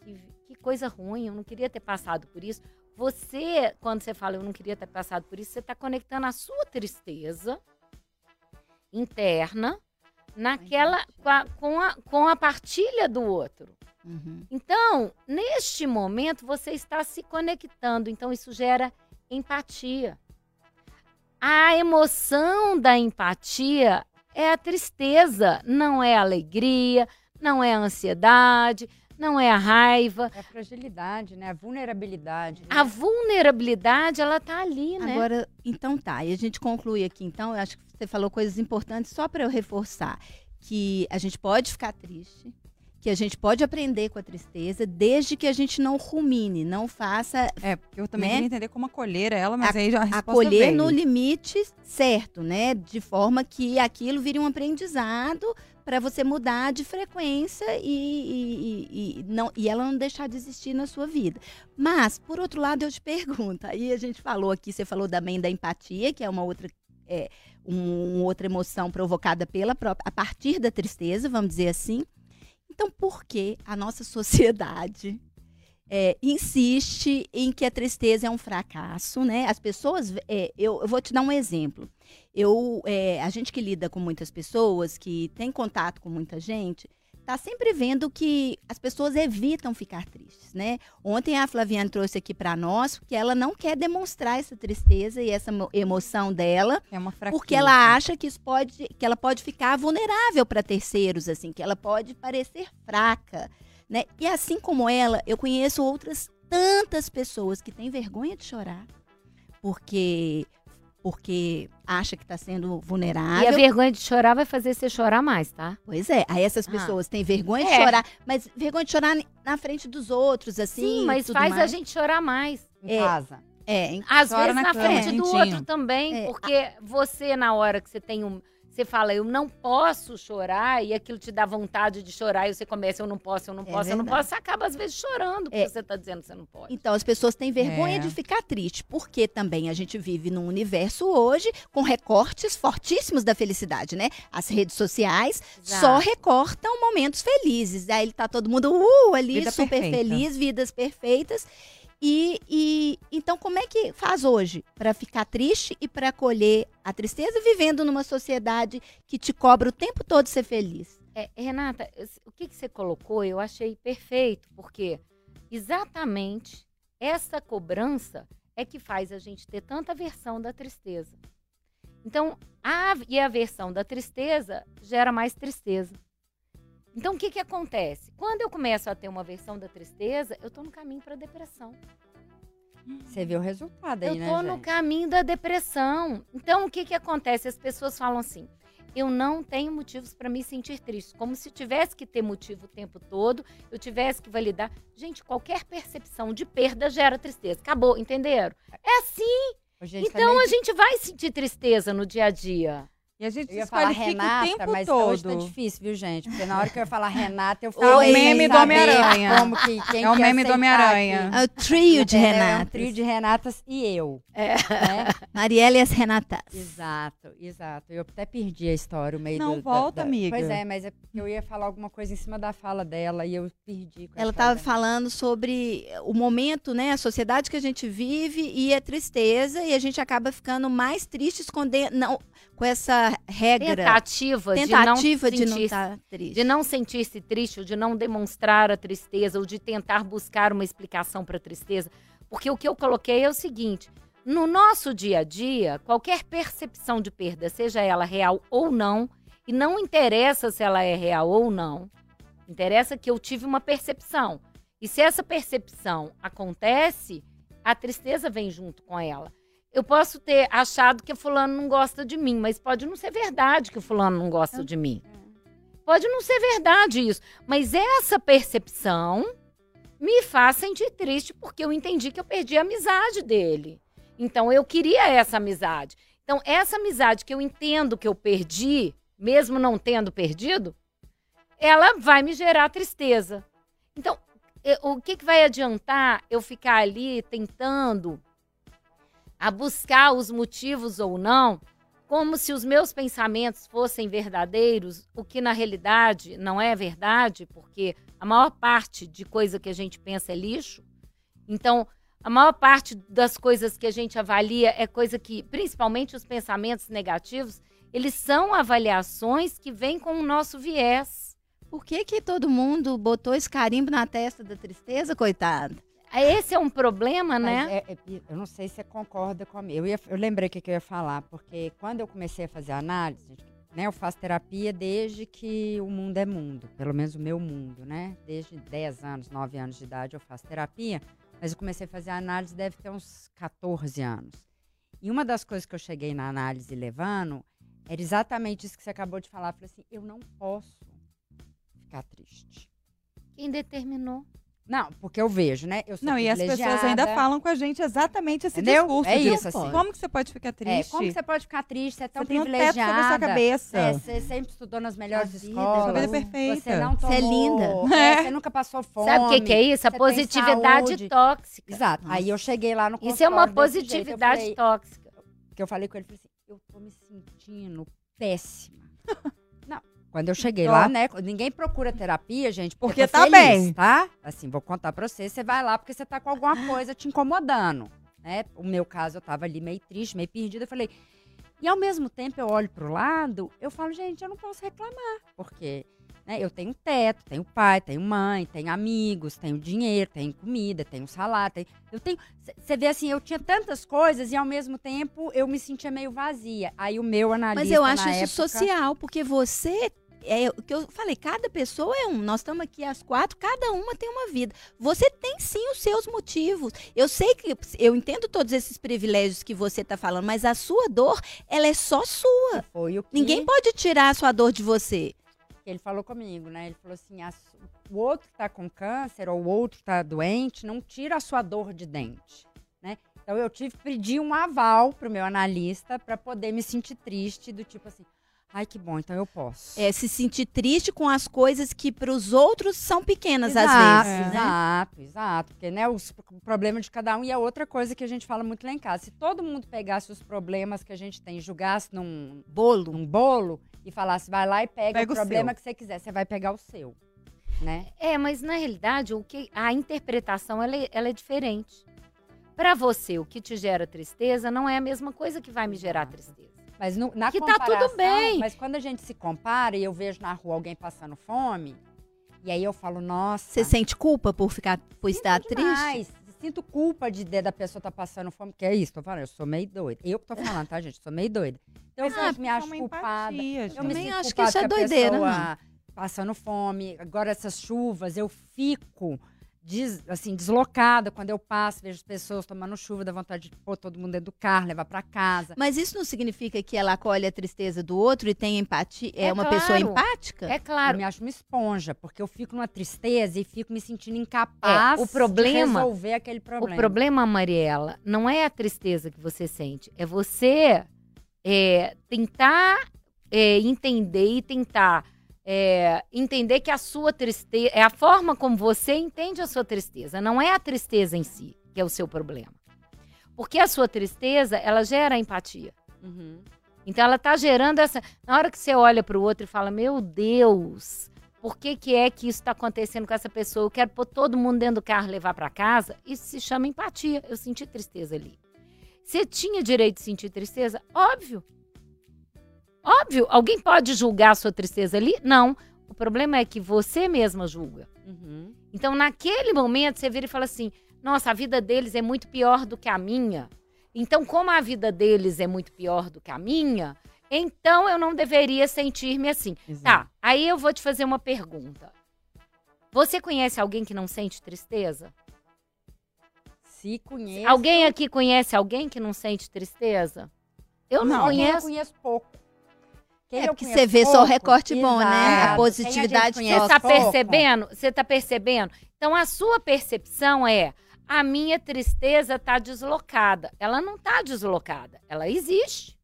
que, que coisa ruim, eu não queria ter passado por isso. Você, quando você fala eu não queria ter passado por isso, você está conectando a sua tristeza interna naquela com a, com a, com a partilha do outro. Uhum. Então, neste momento, você está se conectando. Então, isso gera empatia. A emoção da empatia é a tristeza, não é a alegria, não é a ansiedade, não é a raiva. É a fragilidade, né? A vulnerabilidade. né? A vulnerabilidade, ela tá ali, né? Agora, então tá, e a gente conclui aqui, então, eu acho que você falou coisas importantes só para eu reforçar, que a gente pode ficar triste, que a gente pode aprender com a tristeza, desde que a gente não rumine, não faça É, porque eu também Né? queria entender como acolher ela, mas aí já a resposta acolher veio. no limite certo, né? De forma que aquilo vire um aprendizado para você mudar de frequência e, e, e- não, e ela não deixar de existir na sua vida. Mas, por outro lado, eu te pergunto, aí a gente falou aqui, você falou também da empatia, que é uma outra, é, um- outra emoção provocada pela própria, a partir da tristeza, vamos dizer assim. Então, por que a nossa sociedade é, insiste em que a tristeza é um fracasso, né? As pessoas, é, eu, eu vou te dar um exemplo. Eu, é, a gente que lida com muitas pessoas, que tem contato com muita gente, tá sempre vendo que as pessoas evitam ficar tristes, né? Ontem a Flaviane trouxe aqui para nós que ela não quer demonstrar essa tristeza e essa mo- emoção dela, É uma fraqueza. porque ela acha que isso pode, que ela pode ficar vulnerável para terceiros, assim, que ela pode parecer fraca, né? E assim como ela, eu conheço outras tantas pessoas que têm vergonha de chorar, porque porque acha que está sendo E a vulnerável. vergonha de chorar vai fazer você chorar mais, tá? Pois é, aí essas Ah. pessoas têm vergonha de É. chorar, mas vergonha de chorar na frente dos outros, assim. Sim, mas tudo faz a mais. gente chorar mais. Em é. casa. É, hein? Às Chora vezes na na, frente do quentinho. outro também, É. porque você, na hora que você tem um. Você fala, eu não posso chorar, e aquilo te dá vontade de chorar, e você começa, eu não posso, eu não É posso, eu não posso, você acaba às vezes chorando, porque É. você tá dizendo que você não pode. Então, as pessoas têm vergonha É. de ficar triste, porque também a gente vive num universo hoje com recortes fortíssimos da felicidade, né? As redes sociais só Exato. recortam momentos felizes. Aí tá todo mundo uh, ali, Vida super perfeita. feliz, vidas perfeitas. E, e então, como é que faz hoje para ficar triste e para acolher a tristeza vivendo numa sociedade que te cobra o tempo todo ser feliz? É, Renata, o que, que você colocou eu achei perfeito, porque exatamente essa cobrança é que faz a gente ter tanta aversão da tristeza. Então, a, e a aversão da tristeza gera mais tristeza. Então, o que, que acontece? Quando eu começo a ter uma aversão da tristeza, eu estou no caminho para a depressão. Você vê o resultado aí, Eu né, tô no gente? caminho da depressão. Então, o que que acontece? As pessoas falam assim: eu não tenho motivos para me sentir triste. Como se tivesse que ter motivo o tempo todo, eu tivesse que validar. Gente, qualquer percepção de perda gera tristeza. Acabou, entenderam? É assim. Tá Então, meio a gente vai sentir tristeza no dia a dia. E a gente Eu ia falar Renata, tempo mas todo. hoje tá difícil, viu, gente? Porque na hora que eu ia falar Renata, eu É falo o meme do Homem-Aranha. É o meme do Homem-Aranha. É o trio de Entendeu? É um trio de Renatas e eu. É. né? Marielle e as Renatas. Exato, exato. Eu até perdi a história, o meio Não, do- da- volta, da- amiga. Pois é, mas é porque eu ia falar alguma coisa em cima da fala dela e eu perdi. Ela estava dela. falando sobre o momento, né, a sociedade que a gente vive e a tristeza, e a gente acaba ficando mais triste esconder, não, com essa regra, Tentativa, tentativa de de não não sentir estar triste. de não sentir-se triste, ou de não demonstrar a tristeza, ou de tentar buscar uma explicação para a tristeza. Porque o que eu coloquei é o seguinte: no nosso dia a dia, qualquer percepção de perda, seja ela real ou não, e não interessa se ela é real ou não, interessa que eu tive uma percepção. E se essa percepção acontece, a tristeza vem junto com ela. Eu posso ter achado que fulano não gosta de mim, mas pode não ser verdade que o fulano não gosta de mim. Pode não ser verdade isso, mas essa percepção me faz sentir triste porque eu entendi que eu perdi a amizade dele. Então eu queria essa amizade. Então essa amizade que eu entendo que eu perdi, mesmo não tendo perdido, ela vai me gerar tristeza. Então, eu- o que, que vai adiantar eu ficar ali tentando a buscar os motivos ou não, como se os meus pensamentos fossem verdadeiros, o que na realidade não é verdade, porque a maior parte de coisa que a gente pensa é lixo. Então, a maior parte das coisas que a gente avalia é coisa que, principalmente os pensamentos negativos, eles são avaliações que vêm com o nosso viés. Por que, que todo mundo botou esse carimbo na testa da tristeza, coitado? Esse é um problema, né? Mas é- é- eu não sei se você concorda comigo. Eu, ia- eu lembrei o que, que eu ia falar, porque quando eu comecei a fazer análise, né, eu faço terapia desde que o mundo é mundo, pelo menos o meu mundo, né? Desde 10 anos, 9 anos de idade eu faço terapia, mas eu comecei a fazer análise deve ter uns 14 anos. E uma das coisas que eu cheguei na análise levando era exatamente isso que você acabou de falar. Eu falei assim, eu não posso ficar triste. Quem determinou? Não, porque eu vejo, né? Eu sou Não, e as pessoas ainda privilegiada. falam com a gente exatamente esse Entendeu? discurso. É isso, assim. Como que você pode ficar É, triste? como que você pode ficar triste? Você é tão Você tem um teto sobre a privilegiada. sua cabeça. É, você sempre estudou nas melhores vida, escolas. Sua vida é Você perfeita. Você não Você é tomou, linda. é, Você nunca passou fome. Sabe o que, que é isso? A positividade tóxica. Exato. Aí eu cheguei lá no Isso é uma desse jeito, positividade falei- tóxica. que eu falei com ele, falei assim, eu tô me sentindo péssima. Quando eu cheguei lá, né, ninguém procura terapia, gente, porque, Porque tá feliz, bem. tá? Assim, vou contar pra você, você vai lá porque você tá com alguma coisa te incomodando, né? O meu caso, eu tava ali meio triste, meio perdida, eu falei... E ao mesmo tempo eu olho pro lado, eu falo, gente, eu não posso reclamar, porque né, eu tenho teto, tenho pai, tenho mãe, tenho amigos, tenho dinheiro, tenho comida, tenho salário, tenho, eu tenho. Você vê assim, eu tinha tantas coisas e ao mesmo tempo eu me sentia meio vazia. Aí o meu analista. Mas eu acho isso época- social, porque você. É o que eu falei, cada pessoa é um. Nós estamos aqui às quatro, cada uma tem uma vida. Você tem sim os seus motivos. Eu sei que eu entendo todos esses privilégios que você está falando, mas a sua dor, ela é só sua. Foi o que Ninguém pode tirar a sua dor de você. ele falou comigo, né? Ele falou assim: a o outro que tá com câncer ou o outro que tá doente, não tira a sua dor de dente, né? Então eu tive que pedir um aval pro meu analista para poder me sentir triste, do tipo assim, ai que bom, então eu posso. É se sentir triste com as coisas que para os outros são pequenas às Exato, vezes. né? Exato, exato. Porque, né, os- o problema de cada um e a outra coisa que a gente fala muito lá em casa. Se todo mundo pegasse os problemas que a gente tem e jogasse num bolo, num bolo e falasse, vai lá e pega, Pega o o problema seu. que você quiser, você vai pegar o seu. Né? É, mas na realidade, o que a interpretação ela é, ela é diferente. Para você, o que te gera tristeza não é a mesma coisa que vai me gerar tristeza. Mas no- na Que tá tudo comparação, bem. Mas quando a gente se compara e eu vejo na rua alguém passando fome, e aí eu falo, nossa. Você sente culpa por ficar por estar triste? Sinto culpa de, de- da pessoa estar passando fome, que é isso, tô falando, eu sou meio doida. Eu que tô falando, tá, gente? Sou meio doida. Então eu Ah, sempre me acho uma culpada. empatia, Eu me acho que isso é doideira, pessoa Passando fome. Agora essas chuvas, eu fico des- assim, deslocada quando eu passo, vejo as pessoas tomando chuva, dá vontade de pôr todo mundo dentro do carro, levar pra casa. Mas isso não significa que ela acolhe a tristeza do outro e tem empatia? É, É uma claro. pessoa empática? É Eu claro, me acho uma esponja, porque eu fico numa tristeza e fico me sentindo incapaz É, o problema- de resolver aquele problema. o problema, Mariela, não é a tristeza que você sente, é você é, tentar é, entender e tentar é, entender que a sua tristeza é a forma como você entende a sua tristeza, não é a tristeza em si que é o seu problema. Porque a sua tristeza, ela gera empatia. Uhum. Então ela tá gerando essa. Na hora que você olha para o outro e fala: Meu Deus, por que, que é que isso está acontecendo com essa pessoa? Eu quero pôr todo mundo dentro do carro levar para casa. Isso se chama empatia. Eu senti tristeza ali. Você tinha direito de sentir tristeza? Óbvio. Óbvio. Alguém pode julgar a sua tristeza ali? Não. O problema é que você mesma julga. Uhum. Então, naquele momento, você vira e fala assim: nossa, a vida deles é muito pior do que a minha. Então, como a vida deles é muito pior do que a minha, então eu não deveria sentir-me assim. Tá, aí eu vou te fazer uma pergunta. Você conhece alguém que não sente tristeza? conheci, conheço. Alguém aqui conhece alguém que não sente tristeza? Eu não, Não, quem eu conheço. conheço pouco. Quem É porque você vê só o pouco, recorte bom, né? A exato. positividade Quem a gente Você tá pouco, percebendo? Você tá percebendo? Então a sua percepção é: a minha tristeza tá deslocada. Ela não tá deslocada, ela existe.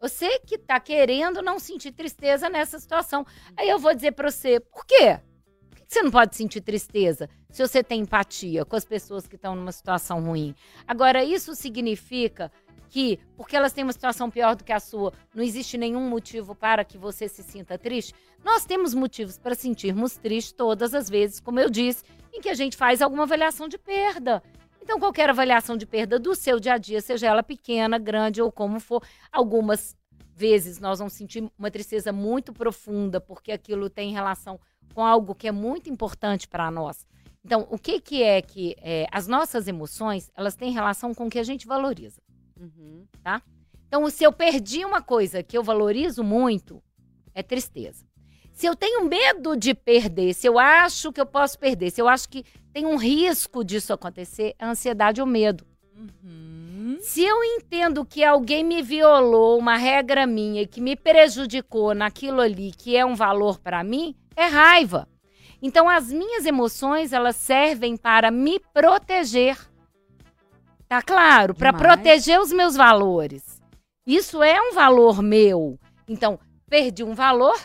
Você que tá querendo não sentir tristeza nessa situação. Aí eu vou dizer pra você, por quê? Você não pode sentir tristeza se você tem empatia com as pessoas que estão numa situação ruim? Agora, isso significa que, porque elas têm uma situação pior do que a sua, não existe nenhum motivo para que você se sinta triste? Nós temos motivos para sentirmos tristes todas as vezes, como eu disse, em que a gente faz alguma avaliação de perda. Então, qualquer avaliação de perda do seu dia a dia, seja ela pequena, grande ou como for, algumas vezes nós vamos sentir uma tristeza muito profunda, porque aquilo tem relação com algo que é muito importante para nós. Então, o que, que é que é, as nossas emoções, elas têm relação com o que a gente valoriza. Uhum. Então, se eu perdi uma coisa que eu valorizo muito, é tristeza. Se eu tenho medo de perder, se eu acho que eu posso perder, se eu acho que tem um risco disso acontecer, é ansiedade ou medo. Uhum. Se eu entendo que alguém me violou uma regra minha, que me prejudicou naquilo ali, que é um valor para mim, é raiva. Então, as minhas emoções, elas servem para me proteger. Tá claro? Para proteger os meus valores. Isso é um valor meu. Então, perdi um valor,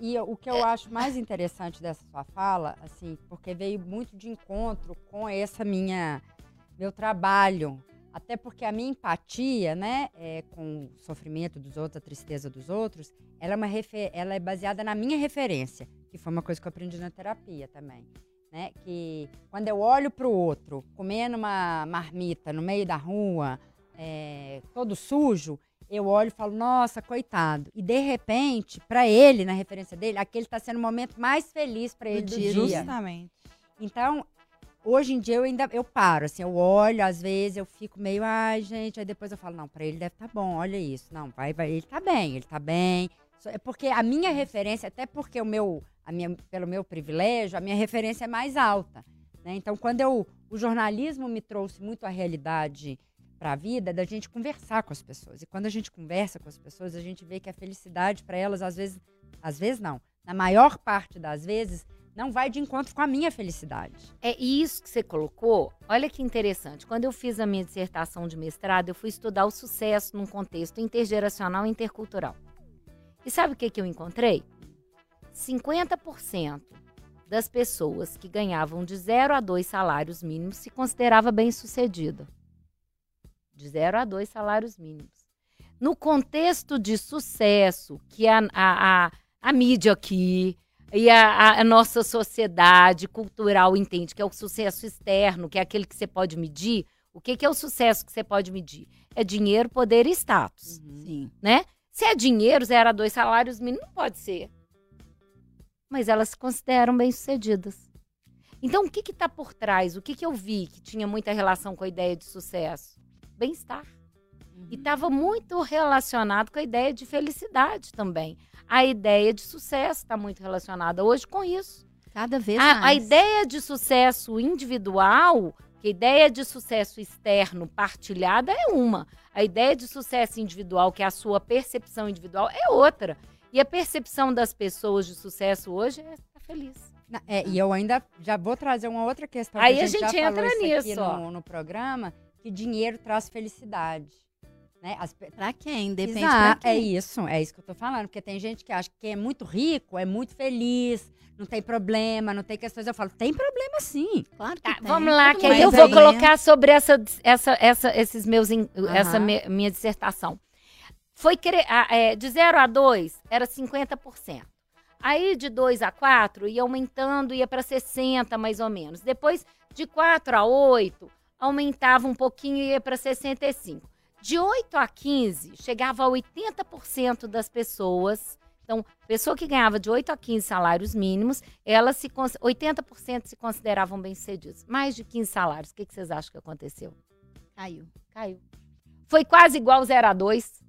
E o que eu acho mais interessante dessa sua fala, assim, porque veio muito de encontro com essa minha meu trabalho, até porque a minha empatia, né, é, com o sofrimento dos outros, a tristeza dos outros, ela é uma ela é baseada na minha referência, que foi uma coisa que eu aprendi na terapia também, né, que quando eu olho para o outro comendo uma marmita no meio da rua, é, todo sujo, eu olho e falo, nossa, coitado. E de repente, para ele, na referência dele, aquele está sendo o momento mais feliz para ele do dia. Justamente. Então, hoje em dia eu ainda eu paro, assim, eu olho, às vezes eu fico meio, ai, gente, aí depois eu falo, não, para ele deve estar bom, olha isso. Não, vai, vai, ele tá bem, ele tá bem. É porque a minha referência, até porque o meu, a minha, pelo meu privilégio, a minha referência é mais alta. Né? Então, quando eu, o jornalismo me trouxe muito a realidade para a vida, da gente conversar com as pessoas. E quando a gente conversa com as pessoas, a gente vê que a felicidade para elas, às vezes, às vezes não, na maior parte das vezes, não vai de encontro com a minha felicidade. É isso que você colocou. Olha que interessante. Quando eu fiz a minha dissertação de mestrado, eu fui estudar o sucesso num contexto intergeracional e intercultural. E sabe o que, que eu encontrei? 50% das pessoas que ganhavam de 0 a 2 salários mínimos se considerava bem-sucedida. De 0 a 2 salários mínimos. No contexto de sucesso que a, a, a, a mídia aqui, e a, a- nossa sociedade cultural entende que é o sucesso externo, que é aquele que você pode medir. O que, que é o sucesso que você pode medir? É dinheiro, poder e status, Sim. né? Se é dinheiro, zero a dois salários mínimos, não pode ser. Mas elas se consideram bem-sucedidas. Então, o que está por trás? O que, que eu vi que tinha muita relação com a ideia de sucesso? Bem-estar. E estava muito relacionado com a ideia de felicidade também. A ideia de sucesso está muito relacionada hoje com isso. Cada vez A, a mais. ideia de sucesso individual, que a ideia de sucesso externo partilhada é uma. A ideia de sucesso individual, que é a sua percepção individual, é outra. E a percepção das pessoas de sucesso hoje é estar feliz. Na- é, e eu ainda já vou trazer uma outra questão. Aí que a a gente, gente já falou entra nisso, no, no programa, que dinheiro traz felicidade. Né? As Pra quem? Depende Exato, pra É quem. isso, é isso que eu tô falando. Porque tem gente que acha que quem é muito rico é muito feliz, não tem problema, não tem questões. Eu falo, tem problema sim. Claro que Tá, tem. vamos lá, Todo que aí eu tem vou colocar sobre essa, essa, essa, esses meus, in- essa me- minha dissertação. Foi é, de 0 a 2 era 50%. Aí de 2 a 4 ia aumentando, ia para 60 mais ou menos. Depois de 4 a 8 aumentava um pouquinho e ia para 65. De 8 a 15 chegava a 80% das pessoas. Então, pessoa que ganhava de 8 a 15 salários mínimos, elas se cons- 80% se consideravam bem-sucedidas. Mais de 15 salários. O que, que vocês acham que aconteceu? Caiu. Caiu. Foi quase igual 0 a 2.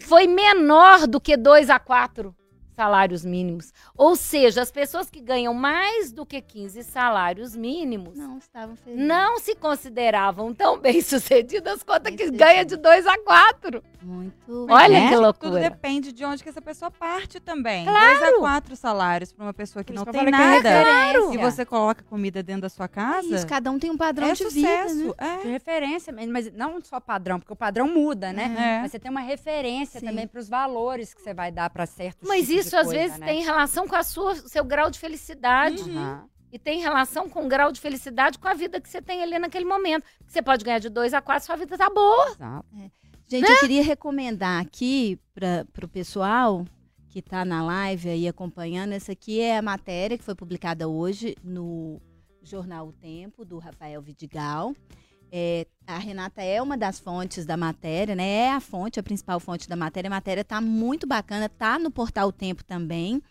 Foi menor do que 2 a 4 salários mínimos. Ou seja, as pessoas que ganham mais do que 15 salários mínimos não, Não estavam felizes. se consideravam tão bem-sucedidas quanto a que ganha de 2 a 4. Muito. Olha É? que Tudo loucura. depende de onde que essa pessoa parte também. Claro. Dois a quatro salários para uma pessoa que não tem é nada. referência. E você coloca comida dentro da sua casa, Isso, cada um tem um padrão é de sucesso. vida, né? é. De referência, mas não só padrão, porque o padrão muda, né? É. Mas você tem uma referência Sim. também para os valores que você vai dar para certos Mas tipos de isso às coisa, vezes né? tem relação com a sua seu grau de felicidade. Aham. E tem relação com o grau de felicidade com a vida que você tem ali naquele momento. Você pode ganhar de 2 a 4, sua vida tá boa. Exato. Gente, eu queria recomendar aqui para o pessoal que está na live aí acompanhando. Essa aqui é a matéria que foi publicada hoje no jornal O Tempo, do Rafael Vidigal. É, a Renata é uma das fontes da matéria, né? É a fonte, a principal fonte da matéria. A matéria tá muito bacana, tá no portal O Tempo também.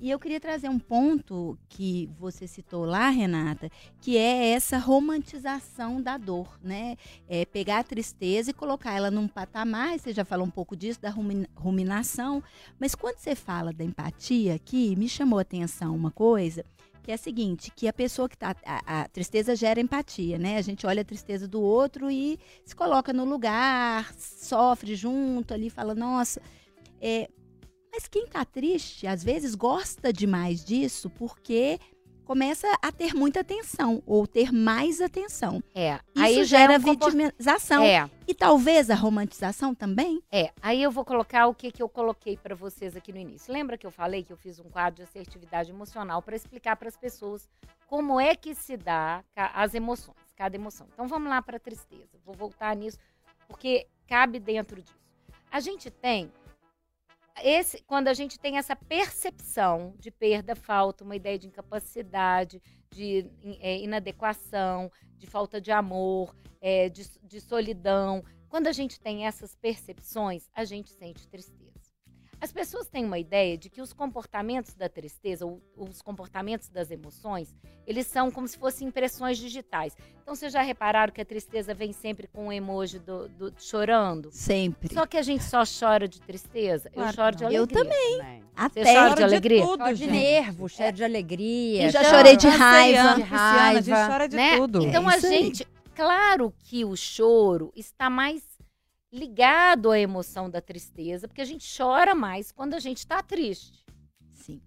E eu queria trazer um ponto que você citou lá, Renata, que é essa romantização da dor, né? É pegar a tristeza e colocar ela num patamar, você já falou um pouco disso, da rumi- ruminação. Mas quando você fala da empatia aqui, me chamou a atenção uma coisa, que é a seguinte, que a pessoa que tá. A, a tristeza gera empatia, né? A gente olha a tristeza do outro e se coloca no lugar, sofre junto ali, fala, nossa. É, mas quem tá triste, às vezes, gosta demais disso porque começa a ter muita atenção, ou ter mais atenção. É. Isso aí já é gera um vitimização. É, E talvez a romantização também? é. Aí eu vou colocar o que, que eu coloquei para vocês aqui no início. Lembra que eu falei que eu fiz um quadro de assertividade emocional para explicar para as pessoas como é que se dá as emoções, cada emoção. Então vamos lá para a tristeza. Vou voltar nisso porque cabe dentro disso. A gente tem esse, quando a gente tem essa percepção de perda, falta, uma ideia de incapacidade, de é, inadequação, de falta de amor, é, de, de solidão, quando a gente tem essas percepções, a gente sente tristeza. As pessoas têm uma ideia de que os comportamentos da tristeza, ou os comportamentos das emoções, eles são como se fossem impressões digitais. Então, vocês já repararam que a tristeza vem sempre com o emoji do, do- chorando? Sempre. Só que a gente só chora de tristeza. Claro eu choro de não. alegria. Eu também. Até. Você chora de alegria? tudo, Choro de gente. nervo, cheio de alegria. Eu já choro- chorei de raiva. pisciana, a gente raiva, chora de né? tudo. Então É a isso aí. gente, claro que o choro está mais ligado à emoção da tristeza, porque a gente chora mais quando a gente está triste. Sim.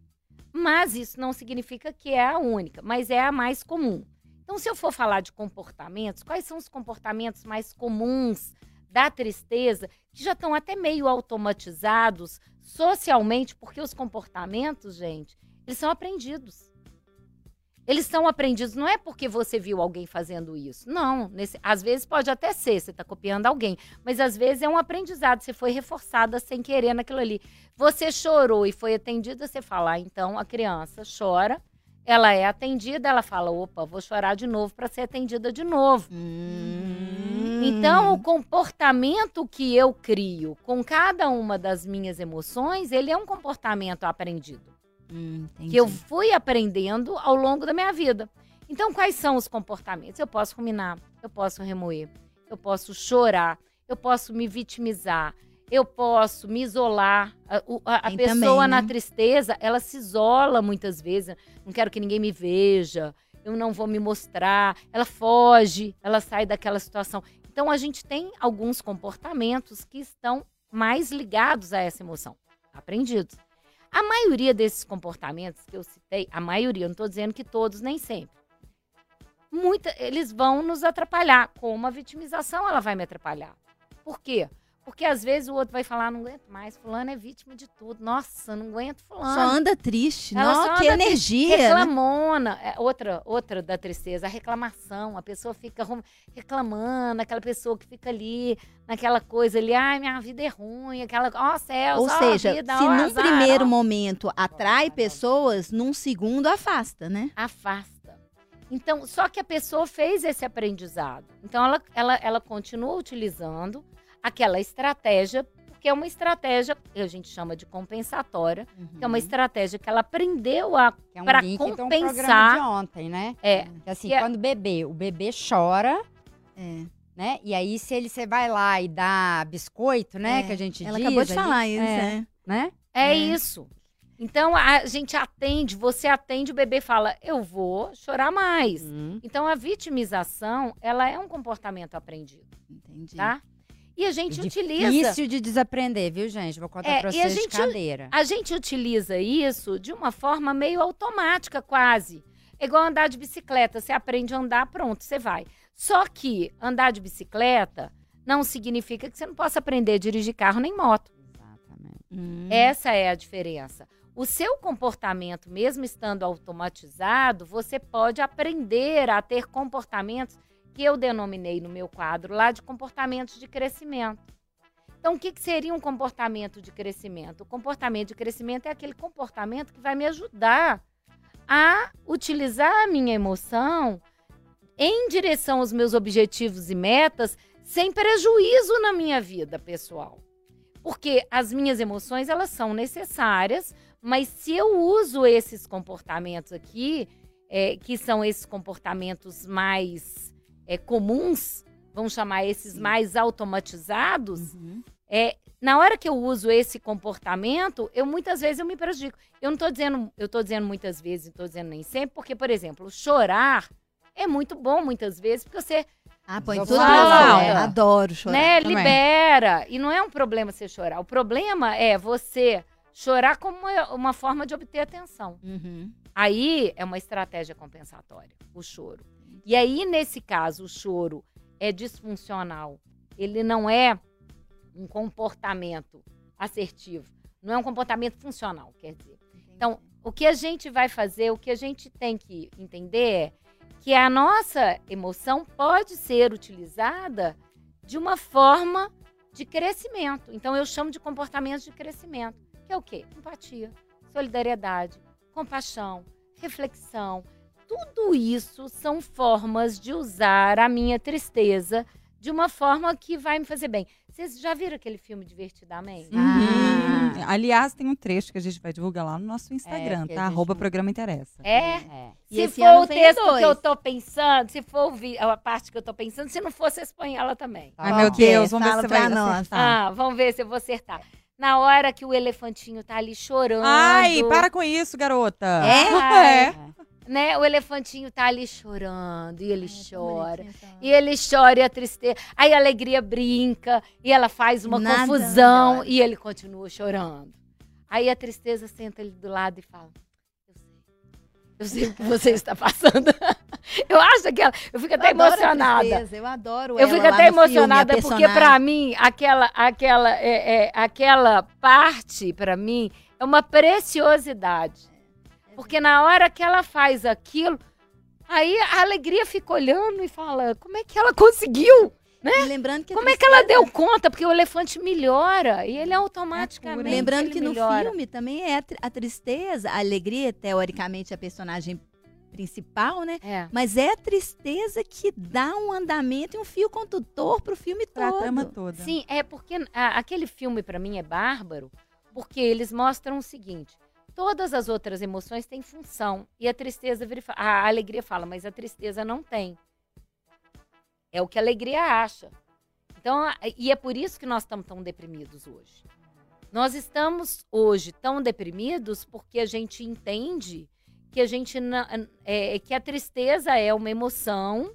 Mas isso não significa que é a única, mas é a mais comum. Então, se eu for falar de comportamentos, quais são os comportamentos mais comuns da tristeza, que já estão até meio automatizados socialmente, porque os comportamentos, gente, eles são aprendidos. Eles são aprendidos, não é porque você viu alguém fazendo isso. Não, nesse- às vezes pode até ser, você está copiando alguém. Mas às vezes é um aprendizado, você foi reforçada sem querer naquilo ali. Você chorou e foi atendida, você fala, ah, então a criança chora, ela é atendida, ela fala, opa, vou chorar de novo para ser atendida de novo. Hum. Então, o comportamento que eu crio com cada uma das minhas emoções, ele é um comportamento aprendido Hum, que eu fui aprendendo ao longo da minha vida. Então, quais são os comportamentos? Eu posso ruminar, eu posso remoer, eu posso chorar, eu posso me vitimizar, eu posso me isolar. A, a- a pessoa também, na né? tristeza, ela se isola muitas vezes. Não quero que ninguém me veja, eu não vou me mostrar. Ela foge, ela sai daquela situação. Então, a gente tem alguns comportamentos que estão mais ligados a essa emoção, aprendidos. A maioria desses comportamentos que eu citei, a maioria, eu não estou dizendo que todos, nem sempre. Muita, eles vão nos atrapalhar. Como a vitimização, ela vai me atrapalhar. Por quê? Porque às vezes o outro vai falar, não aguento mais, fulano é vítima de tudo. Nossa, não aguento fulano. Só anda triste. Ela Nossa, que energia. né? Reclamona. É, outra, outra da tristeza, a reclamação. A pessoa fica reclamando, aquela pessoa que fica ali, naquela coisa ali, ai, minha vida é ruim, aquela, ó céus, Ou ó seja, vida, se ó num azar, primeiro ó. momento atrai pessoas, num segundo afasta, né? afasta. Então, só que a pessoa fez esse aprendizado. Então, ela, ela, ela continua utilizando aquela estratégia, porque é uma estratégia que a gente chama de compensatória, que é uma estratégia que ela aprendeu a. Que é um link do compensar- programa de ontem, né? É, Que assim, que é- quando o bebê, o bebê chora, É. né? E aí, se ele você vai lá e dá biscoito, né? É, que a gente Ela diz. acabou de ali, falar isso, é. é. Né? é É. isso. Então a gente atende, você atende, o bebê fala, eu vou chorar mais. Hum. Então a vitimização, ela é um comportamento aprendido, Entendi. tá? E a gente É utiliza. Difícil de desaprender, viu, gente? Vou contar É, pra a vocês de gente- cadeira. A gente utiliza isso de uma forma meio automática, quase. É igual andar de bicicleta. Você aprende a andar, pronto, você vai. Só que andar de bicicleta não significa que você não possa aprender a dirigir carro nem moto. Exatamente. Hum. Essa é a diferença. O seu comportamento, mesmo estando automatizado, você pode aprender a ter comportamentos que eu denominei no meu quadro lá de comportamentos de crescimento. Então, o que, que seria um comportamento de crescimento? O comportamento de crescimento é aquele comportamento que vai me ajudar a utilizar a minha emoção em direção aos meus objetivos e metas, sem prejuízo na minha vida pessoal. Porque as minhas emoções, elas são necessárias, mas se eu uso esses comportamentos aqui, é, que são esses comportamentos mais é, comuns, vamos chamar esses mais automatizados, Uhum. é, na hora que eu uso esse comportamento, eu muitas vezes eu me prejudico. Eu não estou dizendo, eu tô dizendo muitas vezes, não estou dizendo nem sempre, porque, por exemplo, chorar é muito bom muitas vezes, porque você Ah, põe tudo pra fora. Adoro chorar. né, também. libera. E não é um problema você chorar. O problema é você chorar como uma, uma forma de obter atenção. Uhum. Aí é uma estratégia compensatória, o choro. E aí, nesse caso, o choro é disfuncional. Ele não é um comportamento assertivo. Não é um comportamento funcional, quer dizer. Então, o que a gente vai fazer, o que a gente tem que entender é que a nossa emoção pode ser utilizada de uma forma de crescimento. Então, eu chamo de comportamentos de crescimento, que é o quê? Empatia, solidariedade, compaixão, reflexão. Tudo isso são formas de usar a minha tristeza de uma forma que vai me fazer bem. Vocês já viram aquele filme Divertidamente? Uhum. Aliás, tem um trecho que a gente vai divulgar lá no nosso Instagram, a tá? Arroba não- programa interessa. É? É. E Se for o texto dois. que eu tô pensando, se for a parte que eu tô pensando, se não for, vocês põem ela também. Ai, Qual meu é? Deus, vamos ver se você vai nós. acertar. Ah, vamos ver se eu vou acertar. Na hora que o elefantinho tá ali chorando. Ai, para com isso, garota. É? É. Né? O elefantinho tá ali chorando e ele É, chora. então. E ele chora e a tristeza. Aí a alegria brinca e ela faz uma Nada confusão melhor. e ele continua chorando. Aí a tristeza senta ele do lado e fala: Eu sei. Eu sei o que você está passando. eu acho que ela. Eu fico até Eu emocionada. Eu adoro Eu fico até no filme, emocionada porque pra mim aquela aquela é, é, aquela parte pra mim é uma preciosidade. Porque na hora que ela faz aquilo, aí a alegria fica olhando e fala: "Como é que ela conseguiu? E Lembrando que a Como é que ela deu conta? Porque o elefante melhora e ele automaticamente Lembrando ele que no melhora. filme também é a, tri- a tristeza, a alegria, teoricamente, é a personagem principal, né? É. Mas é a tristeza que dá um andamento e um fio condutor pro filme Pra todo. trama toda. Sim, é porque a- aquele filme pra mim é bárbaro, porque eles mostram o seguinte: todas as outras emoções têm função e a tristeza a alegria fala, mas a tristeza não tem. É o que a alegria acha. Então, e é por isso que nós estamos tão deprimidos hoje. Nós estamos hoje tão deprimidos porque a gente entende que a gente não- é, que a tristeza é uma emoção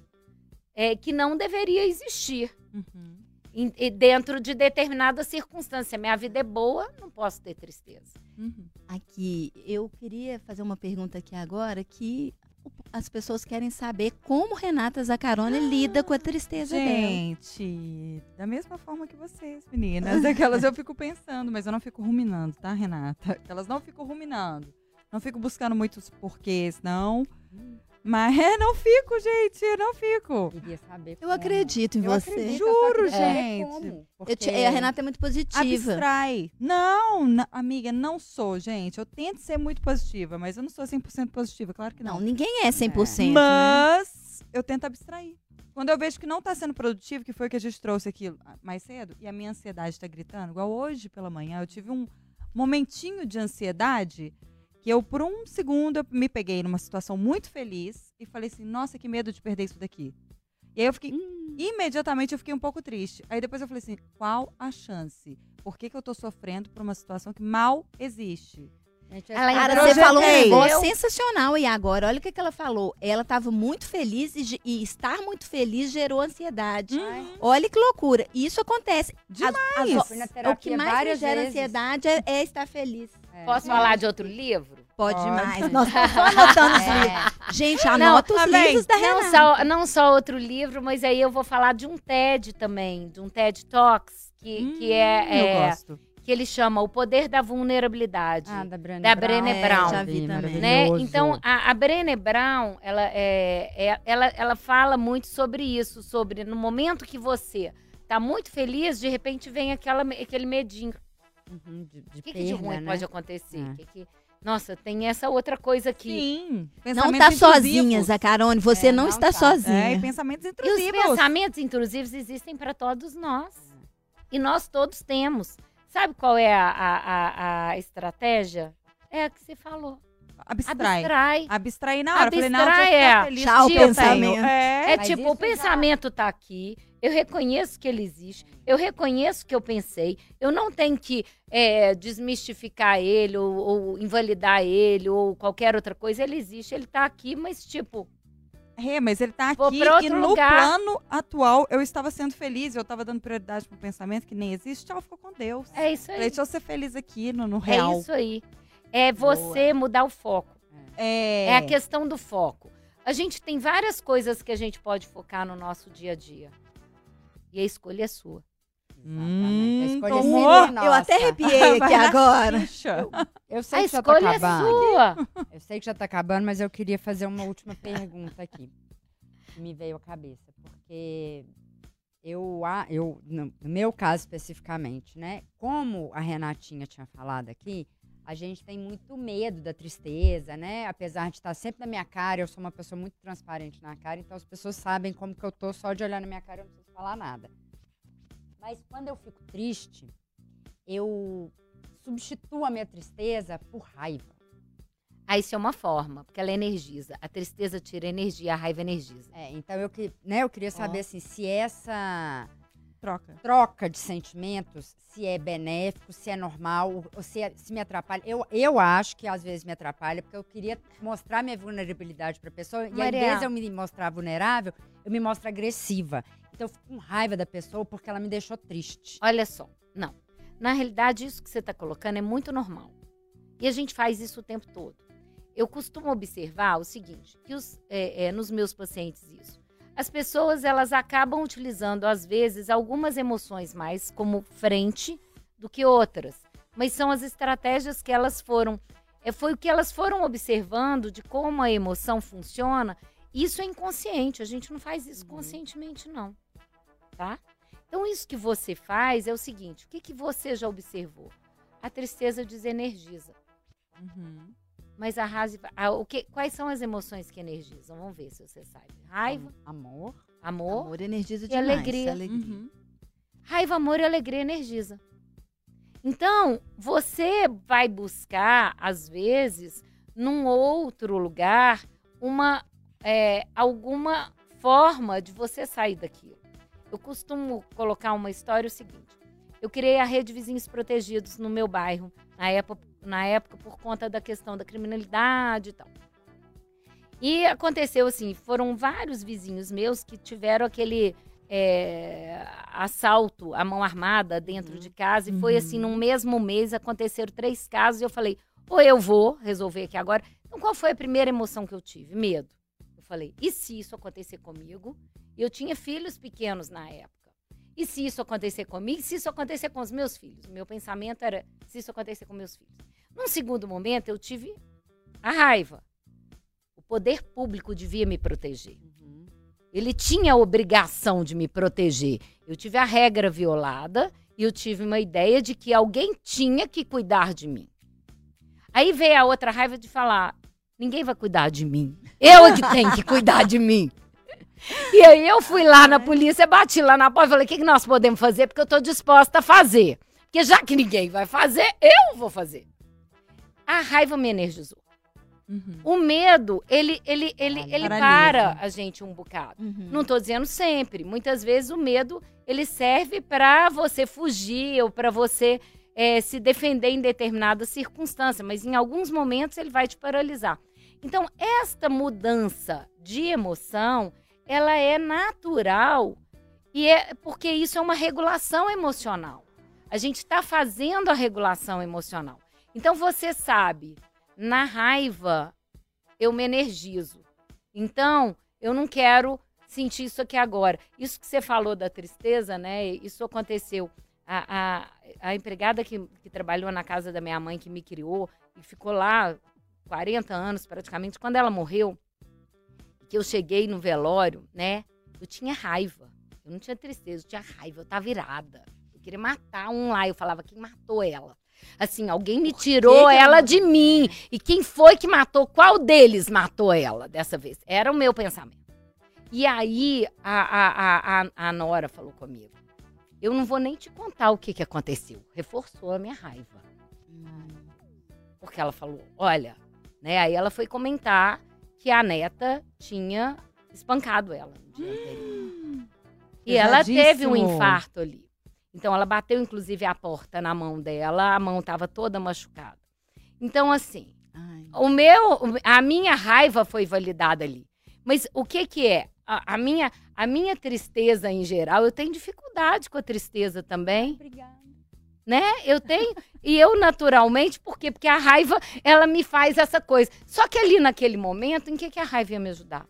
é, que não deveria existir Uhum. Em- e dentro de determinada circunstância. Minha vida é boa, não posso ter tristeza. Uhum. Aqui, eu queria fazer uma pergunta aqui agora que as pessoas querem saber como Renata Zaccaroni lida com a tristeza dela. Gente, da mesma forma que vocês, meninas. Aquelas eu fico pensando, mas eu não fico ruminando, tá, Renata? Elas não fico ruminando. Não fico buscando muitos porquês, não. Mas é, não fico, gente, eu não fico. Queria saber Eu como. acredito em Eu você. acredito, Juro, eu gente. Eu te- a Renata é muito positiva. Abstrai. Não, amiga, não sou, gente. Eu tento ser muito positiva, mas eu não sou 100% positiva, claro que Não, não. ninguém é 100%. né? Mas eu tento abstrair. Quando eu vejo que não tá sendo produtivo, que foi o que a gente trouxe aqui mais cedo, e a minha ansiedade tá gritando, igual hoje pela manhã, eu tive um momentinho de ansiedade que eu, por um segundo, eu me peguei numa situação muito feliz e falei assim, nossa, que medo de perder isso daqui. E aí eu fiquei, imediatamente eu fiquei um pouco triste. Aí depois eu falei assim, qual a chance? Por que, que eu tô sofrendo por uma situação que mal existe? Ela ainda Cara, você falou um negócio sensacional e agora, olha o que, que ela falou. Ela estava muito feliz e, e estar muito feliz gerou ansiedade. Olha que loucura. E Isso acontece. Demais. As- as- o que mais gera vezes. ansiedade é, é estar feliz. É. Posso falar de outro livro? Pode, Pode. demais. Nós estamos anotando os livros. Gente, anota tá os bem. livros da Não Renata. só, não só outro livro, mas aí eu vou falar de um TED também, de um TED Talks, que, que Hum, é, Eu é gosto. que ele chama O Poder da Vulnerabilidade. Ah, da Brené Da Brown. Brené É, Brown. já vi também. né? Então, a, a Brené Brown, ela, é, é- ela, ela fala muito sobre isso, sobre no momento que você tá muito feliz, de repente vem aquela, aquele medinho. Uhum, de, de O que, que de perda, ruim né? pode acontecer? É. Que que- nossa, tem essa outra coisa aqui. Sim. Não Pensamentos tá sozinha, intrusivos. Zacarone. Você É, não, não está tá. sozinha. É, e pensamentos E os intrusivos. pensamentos intrusivos existem para todos nós. E nós todos temos. Sabe qual é a, a, a, a estratégia? É a que você falou. Abstrai. Abstrai. Abstrair na hora. Falei, não, Abstrai eu ficar é. feliz Tchau, pensamento. tenho. É. É tipo, o pensamento tá aqui, eu reconheço que ele existe, eu reconheço que eu pensei, eu não tenho que é, desmistificar ele ou, ou invalidar ele ou qualquer outra coisa, ele existe, ele tá aqui, mas tipo, É, mas ele tá Vou aqui e no lugar. plano atual eu estava sendo feliz, eu estava dando prioridade pro pensamento que nem existe. Tchau, ficou com Deus. é isso aí. deixa eu ser feliz aqui no, no É real. isso aí. É você mudar o foco. É, É a questão do foco. A gente tem várias coisas que a gente pode focar no nosso dia a dia. E a escolha é sua. Exatamente. A Hum, escolha é tomou. sempre Eu até arrepiei aqui agora. Xuxa. Eu sei A que já tá escolha é acabando. sua. Eu sei que já tá acabando, mas eu queria fazer uma última pergunta aqui. Que me veio à cabeça. Porque eu, a- eu no no meu caso especificamente, né? Como a Renatinha tinha falado aqui, a gente tem muito medo da tristeza, né? Apesar de estar sempre na minha cara, eu sou uma pessoa muito transparente na cara, então as pessoas sabem como que eu tô só de olhar na minha cara, eu não preciso falar nada. Mas quando eu fico triste, eu substituo a minha tristeza por raiva. Ah, isso é uma forma, porque ela energiza. A tristeza tira energia, a raiva energiza. É, então eu, que- né, eu queria saber assim, se essa Troca. troca de sentimentos, se é benéfico, se é normal, ou se, é- se me atrapalha. Eu, eu acho que às vezes me atrapalha, porque eu queria mostrar minha vulnerabilidade para a pessoa, e ao Maria. invés de eu me mostrar vulnerável, eu me mostro agressiva. Então eu fico com raiva da pessoa porque ela me deixou triste. Olha só, não. Na realidade, isso que você está colocando é muito normal. E a gente faz isso o tempo todo. Eu costumo observar o seguinte, que os, é, é, nos meus pacientes isso. As pessoas, elas acabam utilizando, às vezes, algumas emoções mais como frente do que outras. Mas são as estratégias que elas foram... É, foi o que elas foram observando de como a emoção funciona. Isso é inconsciente, a gente não faz isso conscientemente, não. Tá? Então, isso que você faz é o seguinte: o que, que você já observou? A tristeza desenergiza. Uhum. Mas a raiva. a- o que, quais são as emoções que energizam? Vamos ver se você sabe. Raiva, Amor. amor. Amor energiza E demais. alegria. Uhum. Raiva, amor e alegria energiza. Então, você vai buscar, às vezes, num outro lugar, uma é, alguma forma de você sair daquilo. Eu costumo colocar uma história o seguinte: eu criei a rede Vizinhos Protegidos no meu bairro, na época, na época por conta da questão da criminalidade e tal. E aconteceu assim, foram vários vizinhos meus que tiveram aquele é, assalto à mão armada dentro de casa. E foi assim, num mesmo mês aconteceram três casos. E eu falei, ou eu vou resolver aqui agora. Então, qual foi a primeira emoção que eu tive? Medo. Eu falei, e se isso acontecer comigo? Eu tinha filhos pequenos na época. E se isso acontecer comigo? Se isso acontecer com os meus filhos? O meu pensamento era, se isso acontecer com meus filhos. Num segundo momento, eu tive a raiva. O poder público devia me proteger. Ele tinha a obrigação de me proteger. Eu tive a regra violada e eu tive uma ideia de que alguém tinha que cuidar de mim. Aí veio a outra raiva de falar: ninguém vai cuidar de mim. Eu é que tenho que cuidar de mim. E aí eu fui lá na polícia, bati lá na porta e falei: o que, que nós podemos fazer? Porque eu estou disposta a fazer. Porque já que ninguém vai fazer, eu vou fazer. A raiva me energizou. Uhum. O medo, ele, ele, ele, ele Paralisa. para a gente um bocado. Uhum. Não estou dizendo sempre. Muitas vezes o medo ele serve para você fugir ou para você é, se defender em determinada circunstância, mas em alguns momentos ele vai te paralisar. Então, esta mudança de emoção, ela é natural e é porque isso é uma regulação emocional. A gente está fazendo a regulação emocional. Então, você sabe, na raiva, eu me energizo. Então, eu não quero sentir isso aqui agora. Isso que você falou da tristeza, né? Isso aconteceu. A, a, a empregada que, que trabalhou na casa da minha mãe, que me criou, e ficou lá 40 anos praticamente, quando ela morreu, que eu cheguei no velório, né? Eu tinha raiva. Eu não tinha tristeza, eu tinha raiva, eu tava virada. Eu queria matar um lá. Eu falava, quem matou ela? Assim, alguém me tirou ela de mim. E quem foi que matou? Qual deles matou ela dessa vez? Era o meu pensamento. E aí a, a, a, a, a Nora falou comigo. Eu não vou nem te contar o que, que aconteceu. Reforçou a minha raiva. Porque ela falou, olha, né? Aí ela foi comentar que a neta tinha espancado ela no dia anterior. E ela teve um infarto ali. Então ela bateu, inclusive, a porta na mão dela, a mão estava toda machucada. Então, assim, Ai. o meu, a minha raiva foi validada ali. Mas o que que é? A, a minha, a minha tristeza em geral, eu tenho dificuldade com a tristeza também, Obrigada. Né? Eu tenho e eu naturalmente, por quê? Porque a raiva ela me faz essa coisa. Só que ali naquele momento, em que que a raiva ia me ajudar?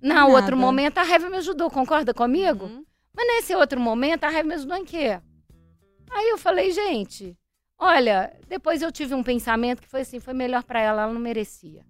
Na Nada. outro momento a raiva me ajudou, concorda comigo? Uhum. Mas nesse outro momento, a raiva me ajudou em quê? Aí eu falei, gente, olha, depois eu tive um pensamento que foi assim, foi melhor pra ela, ela não merecia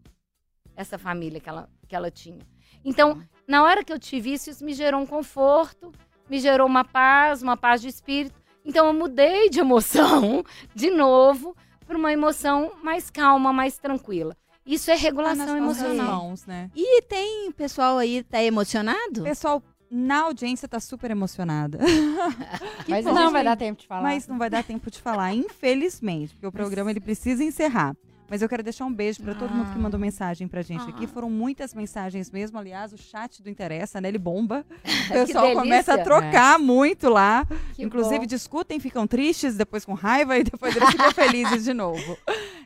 essa família que ela, que ela tinha. Então, na hora que eu tive isso, isso me gerou um conforto, me gerou uma paz, uma paz de espírito. Então eu mudei de emoção, de novo, para uma emoção mais calma, mais tranquila. Isso é Tá regulação nossas emocional. mãos, né? E tem pessoal aí, tá emocionado? Pessoal, na audiência tá super emocionada. Mas não vai dar tempo de falar. Mas não vai dar tempo de falar, infelizmente, porque o programa ele precisa encerrar. Mas eu quero deixar um beijo para todo mundo que mandou mensagem pra gente aqui. Foram muitas mensagens mesmo. Aliás, o chat do Interessa, né? Ele bomba. O pessoal começa a trocar muito lá. Que Inclusive, bom. discutem, ficam tristes, depois com raiva e depois eles ficam felizes de novo.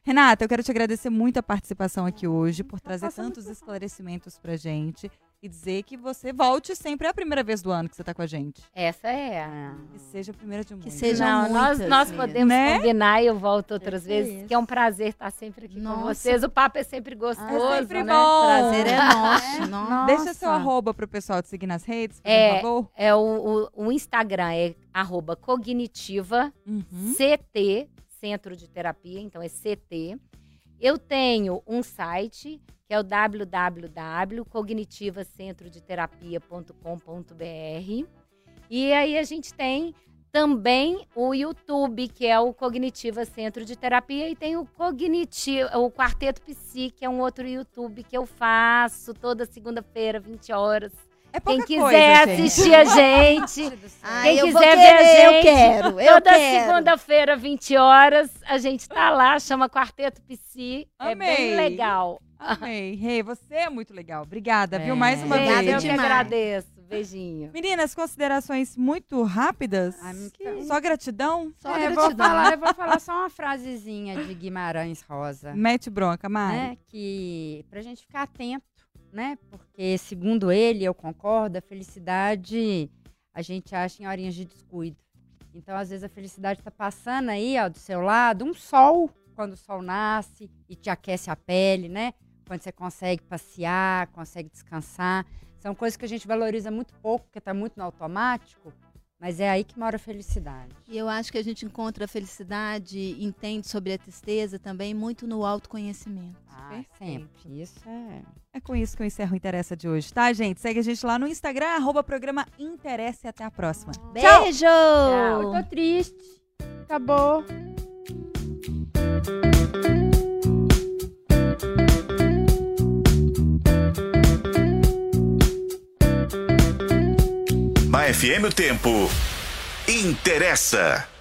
Renata, eu quero te agradecer muito a participação aqui hoje, por trazer tantos esclarecimentos pra gente e dizer que você volte sempre. É a primeira vez do ano que você tá com a gente. Essa é. Que seja a priira de muitas. seja Não, nós, muitas nós mesmo. podemos Né? combinar e eu volto outras Isso. vezes, que é um prazer estar sempre aqui com Nossa. vocês. O papo é sempre gostoso, É sempre né? bom. Prazer é nosso. Nossa. Deixa seu arroba pro pessoal te seguir nas redes, por É. favor. É o, o, o Instagram é arroba cognitiva Uhum. CT, Centro de Terapia, então é CT. Eu tenho um site que é o www.cognitivacentrodeterapia.com.br. E aí a gente tem também o YouTube, que é o Cognitiva Centro de Terapia, e tem o Cognitivo, o Quarteto Psi, que é um outro YouTube que eu faço toda segunda-feira, 20 horas. É Quem quiser coisa, gente. assistir a gente, Ai, Quem eu quiser ver querer, a eu gente, quero, eu Toda segunda-feira, 20 horas, a gente tá lá, chama Quarteto Psi. É Amei. bem legal. Amei. Rei, você é muito legal. Obrigada, viu? É. Mais uma Obrigada Gente, eu vez. que agradeço. Beijinho. Meninas, considerações muito rápidas? Ai, Só gratidão? Só É, eu, vou gratidão. falar, eu vou falar só uma frasezinha de Guimarães Rosa. Mete bronca, Mari. né? Que pra gente ficar atento, né? Porque, segundo ele, eu concordo, a felicidade a gente acha em horinhas de descuido. Então, às vezes, a felicidade tá passando aí, ó, do seu lado, um sol, quando o sol nasce e te aquece a pele, né? Quando você consegue passear, consegue descansar. São coisas que a gente valoriza muito pouco, porque tá muito no automático, mas é aí que mora a felicidade. E eu acho que a gente encontra a felicidade, entende sobre a tristeza também muito no autoconhecimento. Ah, Perfeito. sempre. Isso é. É com isso que eu encerro o Interessa de hoje, tá, gente? Segue a gente lá no Instagram, arroba programa Interessa e até a próxima. Beijo! Eu tô triste. Acabou. FM o tempo interessa.